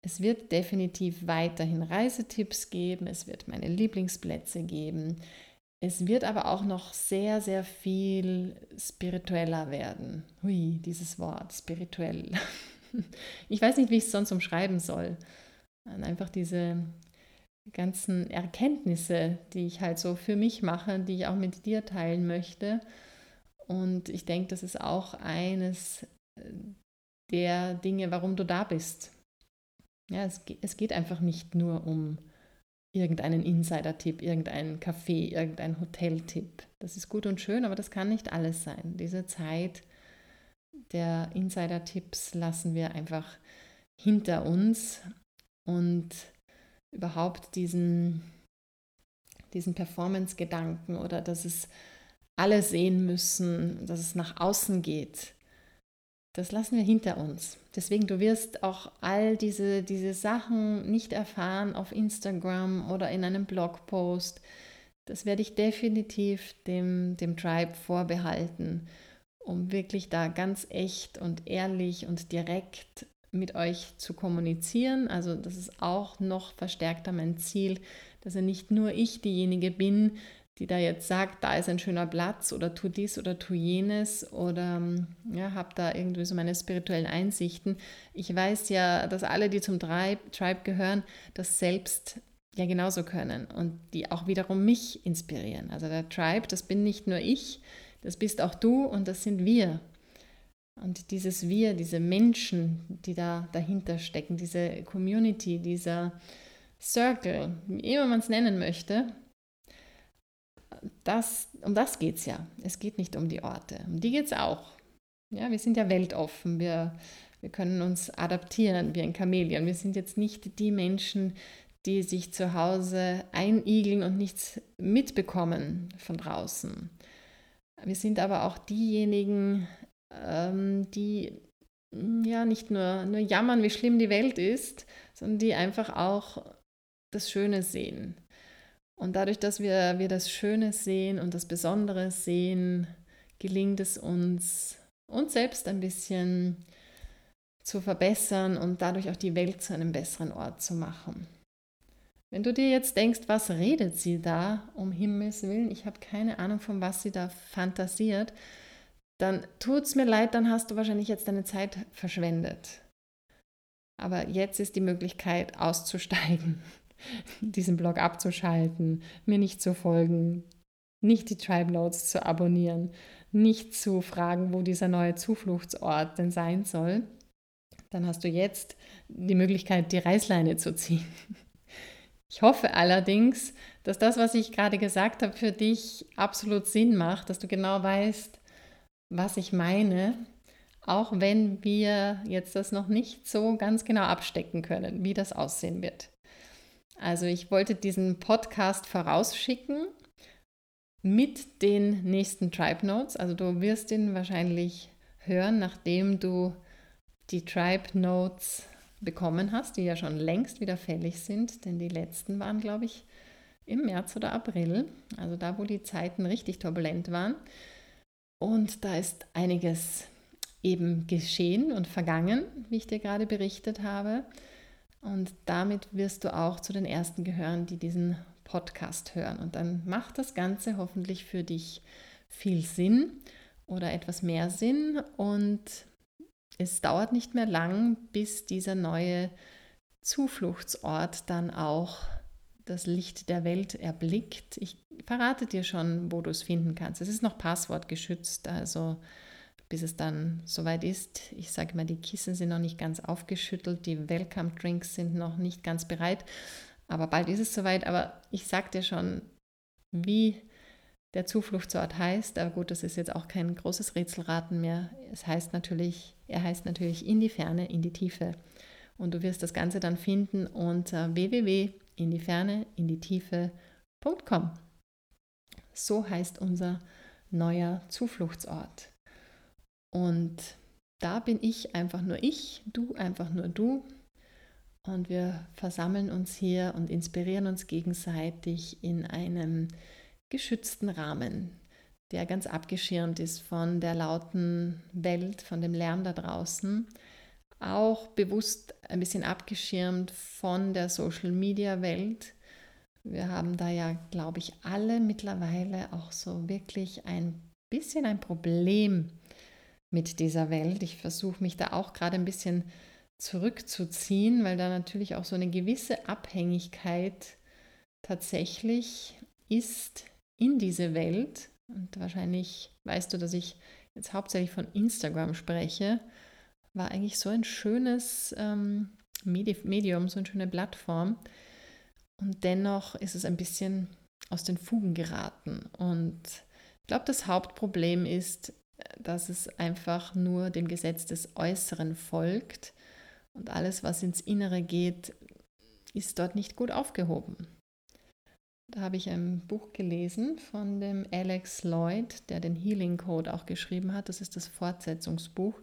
es wird definitiv weiterhin Reisetipps geben, es wird meine Lieblingsplätze geben. Es wird aber auch noch sehr, sehr viel spiritueller werden. Hui, dieses Wort, spirituell. Ich weiß nicht, wie ich es sonst umschreiben soll. Einfach diese ganzen Erkenntnisse, die ich halt so für mich mache, die ich auch mit dir teilen möchte. Und ich denke, das ist auch eines der Dinge, warum du da bist. Ja, es, es geht einfach nicht nur um irgendeinen Insider-Tipp, irgendeinen Café, irgendeinen Hotel-Tipp. Das ist gut und schön, aber das kann nicht alles sein. Diese Zeit der Insider-Tipps lassen wir einfach hinter uns und überhaupt diesen, diesen Performance-Gedanken oder dass es alle sehen müssen, dass es nach außen geht, das lassen wir hinter uns. Deswegen, du wirst auch all diese, diese Sachen nicht erfahren auf Instagram oder in einem Blogpost. Das werde ich definitiv dem, dem Tribe vorbehalten, um wirklich da ganz echt und ehrlich und direkt mit euch zu kommunizieren. Also das ist auch noch verstärkter mein Ziel, dass ja nicht nur ich diejenige bin, die da jetzt sagt, da ist ein schöner Platz oder tu dies oder tu jenes oder ähm, ja, habe da irgendwie so meine spirituellen Einsichten. Ich weiß ja, dass alle, die zum Tribe, Tribe gehören, das selbst ja genauso können und die auch wiederum mich inspirieren. Also der Tribe, das bin nicht nur ich, das bist auch du und das sind wir. Und dieses Wir, diese Menschen, die da dahinter stecken, diese Community, dieser Circle, wie immer man es nennen möchte, das, um das geht es ja. Es geht nicht um die Orte. Um die geht es auch. Ja, wir sind ja weltoffen. Wir, wir können uns adaptieren wie ein Chamäleon. Wir sind jetzt nicht die Menschen, die sich zu Hause einigeln und nichts mitbekommen von draußen. Wir sind aber auch diejenigen, ähm, die ja nicht nur, nur jammern, wie schlimm die Welt ist, sondern die einfach auch das Schöne sehen. Und dadurch, dass wir, wir das Schöne sehen und das Besondere sehen, gelingt es uns, uns selbst ein bisschen zu verbessern und dadurch auch die Welt zu einem besseren Ort zu machen. Wenn du dir jetzt denkst, was redet sie da, um Himmels Willen, ich habe keine Ahnung, von was sie da fantasiert, dann tut es mir leid, dann hast du wahrscheinlich jetzt deine Zeit verschwendet. Aber jetzt ist die Möglichkeit auszusteigen diesen Blog abzuschalten, mir nicht zu folgen, nicht die Tribe Notes zu abonnieren, nicht zu fragen, wo dieser neue Zufluchtsort denn sein soll, dann hast du jetzt die Möglichkeit, die Reißleine zu ziehen. Ich hoffe allerdings, dass das, was ich gerade gesagt habe, für dich absolut Sinn macht, dass du genau weißt, was ich meine, auch wenn wir jetzt das noch nicht so ganz genau abstecken können, wie das aussehen wird. Also ich wollte diesen Podcast vorausschicken mit den nächsten Tribe Notes. Also du wirst ihn wahrscheinlich hören, nachdem du die Tribe Notes bekommen hast, die ja schon längst wieder fällig sind, denn die letzten waren, glaube ich, im März oder April, also da, wo die Zeiten richtig turbulent waren. Und da ist einiges eben geschehen und vergangen, wie ich dir gerade berichtet habe. Und damit wirst du auch zu den Ersten gehören, die diesen Podcast hören. Und dann macht das Ganze hoffentlich für dich viel Sinn oder etwas mehr Sinn. Und es dauert nicht mehr lang, bis dieser neue Zufluchtsort dann auch das Licht der Welt erblickt. Ich verrate dir schon, wo du es finden kannst. Es ist noch passwortgeschützt, also bis es dann soweit ist. Ich sage mal, die Kissen sind noch nicht ganz aufgeschüttelt, die Welcome Drinks sind noch nicht ganz bereit, aber bald ist es soweit. Aber ich sage dir schon, wie der Zufluchtsort heißt. Aber gut, das ist jetzt auch kein großes Rätselraten mehr. Es heißt natürlich, er heißt natürlich in die Ferne, in die Tiefe. Und du wirst das Ganze dann finden unter www.indiferne, in die Tiefe.com. So heißt unser neuer Zufluchtsort. Und da bin ich einfach nur ich, du einfach nur du. Und wir versammeln uns hier und inspirieren uns gegenseitig in einem geschützten Rahmen, der ganz abgeschirmt ist von der lauten Welt, von dem Lärm da draußen. Auch bewusst ein bisschen abgeschirmt von der Social-Media-Welt. Wir haben da ja, glaube ich, alle mittlerweile auch so wirklich ein bisschen ein Problem mit dieser Welt. Ich versuche mich da auch gerade ein bisschen zurückzuziehen, weil da natürlich auch so eine gewisse Abhängigkeit tatsächlich ist in diese Welt. Und wahrscheinlich weißt du, dass ich jetzt hauptsächlich von Instagram spreche, war eigentlich so ein schönes ähm, Medium, so eine schöne Plattform. Und dennoch ist es ein bisschen aus den Fugen geraten. Und ich glaube, das Hauptproblem ist, dass es einfach nur dem Gesetz des Äußeren folgt und alles, was ins Innere geht, ist dort nicht gut aufgehoben. Da habe ich ein Buch gelesen von dem Alex Lloyd, der den Healing Code auch geschrieben hat. Das ist das Fortsetzungsbuch.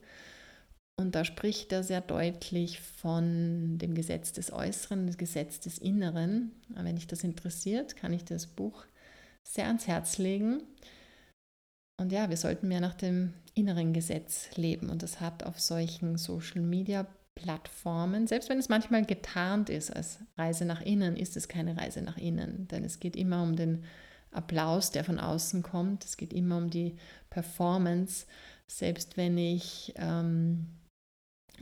Und da spricht er sehr deutlich von dem Gesetz des Äußeren, dem Gesetz des Inneren. Wenn dich das interessiert, kann ich das Buch sehr ans Herz legen. Und ja, wir sollten mehr nach dem inneren Gesetz leben. Und das hat auf solchen Social-Media-Plattformen, selbst wenn es manchmal getarnt ist als Reise nach innen, ist es keine Reise nach innen. Denn es geht immer um den Applaus, der von außen kommt. Es geht immer um die Performance. Selbst wenn ich ähm,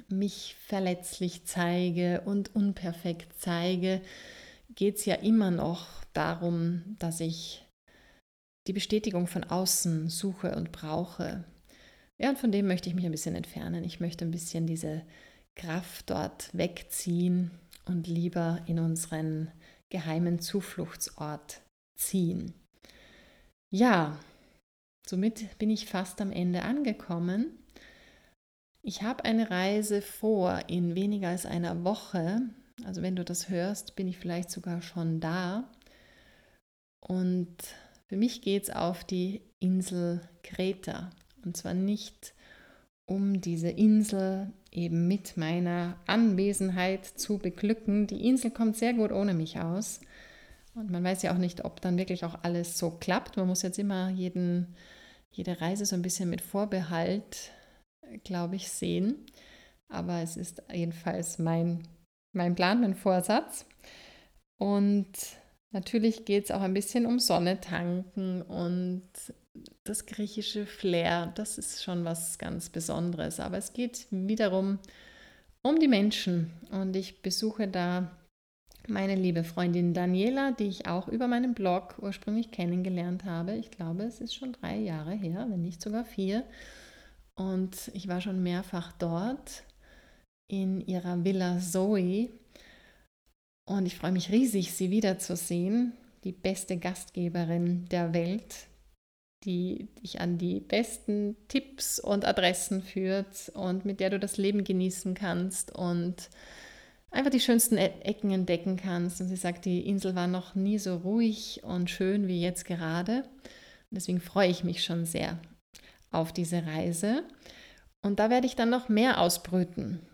mich verletzlich zeige und unperfekt zeige, geht es ja immer noch darum, dass ich die Bestätigung von außen suche und brauche. Ja, und von dem möchte ich mich ein bisschen entfernen. Ich möchte ein bisschen diese Kraft dort wegziehen und lieber in unseren geheimen Zufluchtsort ziehen. Ja, somit bin ich fast am Ende angekommen. Ich habe eine Reise vor in weniger als einer Woche. Also wenn du das hörst, bin ich vielleicht sogar schon da. Und für mich geht es auf die Insel Kreta. Und zwar nicht um diese Insel eben mit meiner Anwesenheit zu beglücken. Die Insel kommt sehr gut ohne mich aus. Und man weiß ja auch nicht, ob dann wirklich auch alles so klappt. Man muss jetzt immer jeden, jede Reise so ein bisschen mit Vorbehalt, glaube ich, sehen. Aber es ist jedenfalls mein, mein Plan, mein Vorsatz. Und Natürlich geht es auch ein bisschen um Sonne tanken und das griechische Flair, das ist schon was ganz Besonderes. Aber es geht wiederum um die Menschen und ich besuche da meine liebe Freundin Daniela, die ich auch über meinen Blog ursprünglich kennengelernt habe. Ich glaube, es ist schon drei Jahre her, wenn nicht sogar vier. Und ich war schon mehrfach dort in ihrer Villa Zoe und ich freue mich riesig, sie wiederzusehen. Die beste Gastgeberin der Welt, die dich an die besten Tipps und Adressen führt und mit der du das Leben genießen kannst und einfach die schönsten e- Ecken entdecken kannst. Und sie sagt, die Insel war noch nie so ruhig und schön wie jetzt gerade. Und deswegen freue ich mich schon sehr auf diese Reise. Und da werde ich dann noch mehr ausbrüten.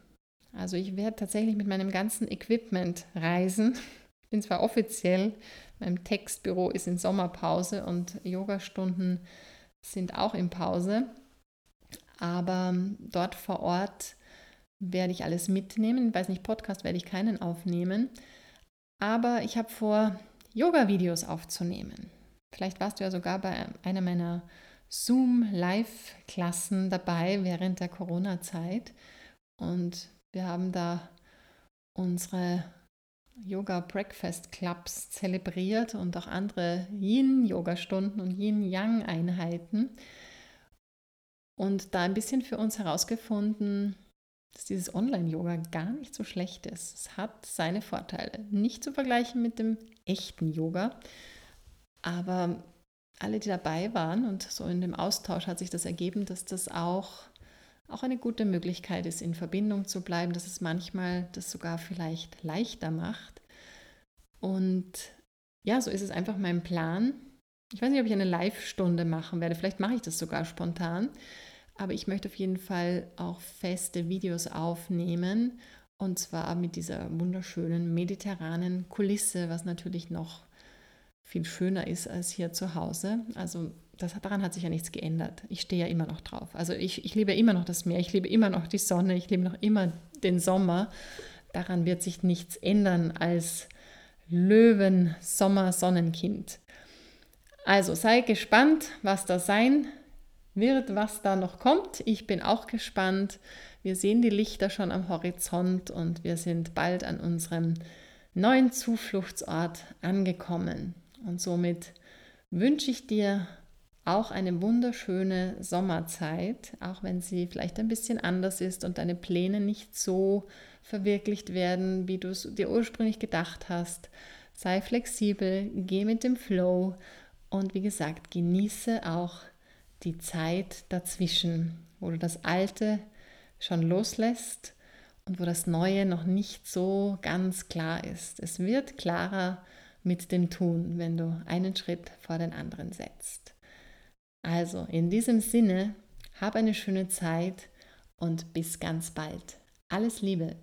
Also ich werde tatsächlich mit meinem ganzen Equipment reisen. Ich bin zwar offiziell, mein Textbüro ist in Sommerpause und Yogastunden sind auch in Pause, aber dort vor Ort werde ich alles mitnehmen. Ich weiß nicht, Podcast werde ich keinen aufnehmen, aber ich habe vor, Yoga-Videos aufzunehmen. Vielleicht warst du ja sogar bei einer meiner Zoom-Live-Klassen dabei während der Corona-Zeit. Und wir haben da unsere Yoga Breakfast Clubs zelebriert und auch andere Yin-Yoga-Stunden und Yin-Yang-Einheiten. Und da ein bisschen für uns herausgefunden, dass dieses Online-Yoga gar nicht so schlecht ist. Es hat seine Vorteile. Nicht zu vergleichen mit dem echten Yoga, aber alle, die dabei waren und so in dem Austausch hat sich das ergeben, dass das auch, auch eine gute Möglichkeit ist, in Verbindung zu bleiben, dass es manchmal das sogar vielleicht leichter macht. Und ja, so ist es einfach mein Plan. Ich weiß nicht, ob ich eine Live-Stunde machen werde. Vielleicht mache ich das sogar spontan. Aber ich möchte auf jeden Fall auch feste Videos aufnehmen. Und zwar mit dieser wunderschönen mediterranen Kulisse, was natürlich noch viel schöner ist als hier zu Hause. Also das, daran hat sich ja nichts geändert. Ich stehe ja immer noch drauf. Also ich, ich liebe immer noch das Meer, ich liebe immer noch die Sonne, ich liebe noch immer den Sommer. Daran wird sich nichts ändern als Löwen Sommer Sonnenkind. Also sei gespannt, was da sein wird, was da noch kommt. Ich bin auch gespannt. Wir sehen die Lichter schon am Horizont und wir sind bald an unserem neuen Zufluchtsort angekommen. Und somit wünsche ich dir auch eine wunderschöne Sommerzeit, auch wenn sie vielleicht ein bisschen anders ist und deine Pläne nicht so verwirklicht werden, wie du es dir ursprünglich gedacht hast. Sei flexibel, geh mit dem Flow und wie gesagt, genieße auch die Zeit dazwischen, wo du das Alte schon loslässt und wo das Neue noch nicht so ganz klar ist. Es wird klarer mit dem Tun, wenn du einen Schritt vor den anderen setzt. Also in diesem Sinne, hab eine schöne Zeit und bis ganz bald. Alles Liebe.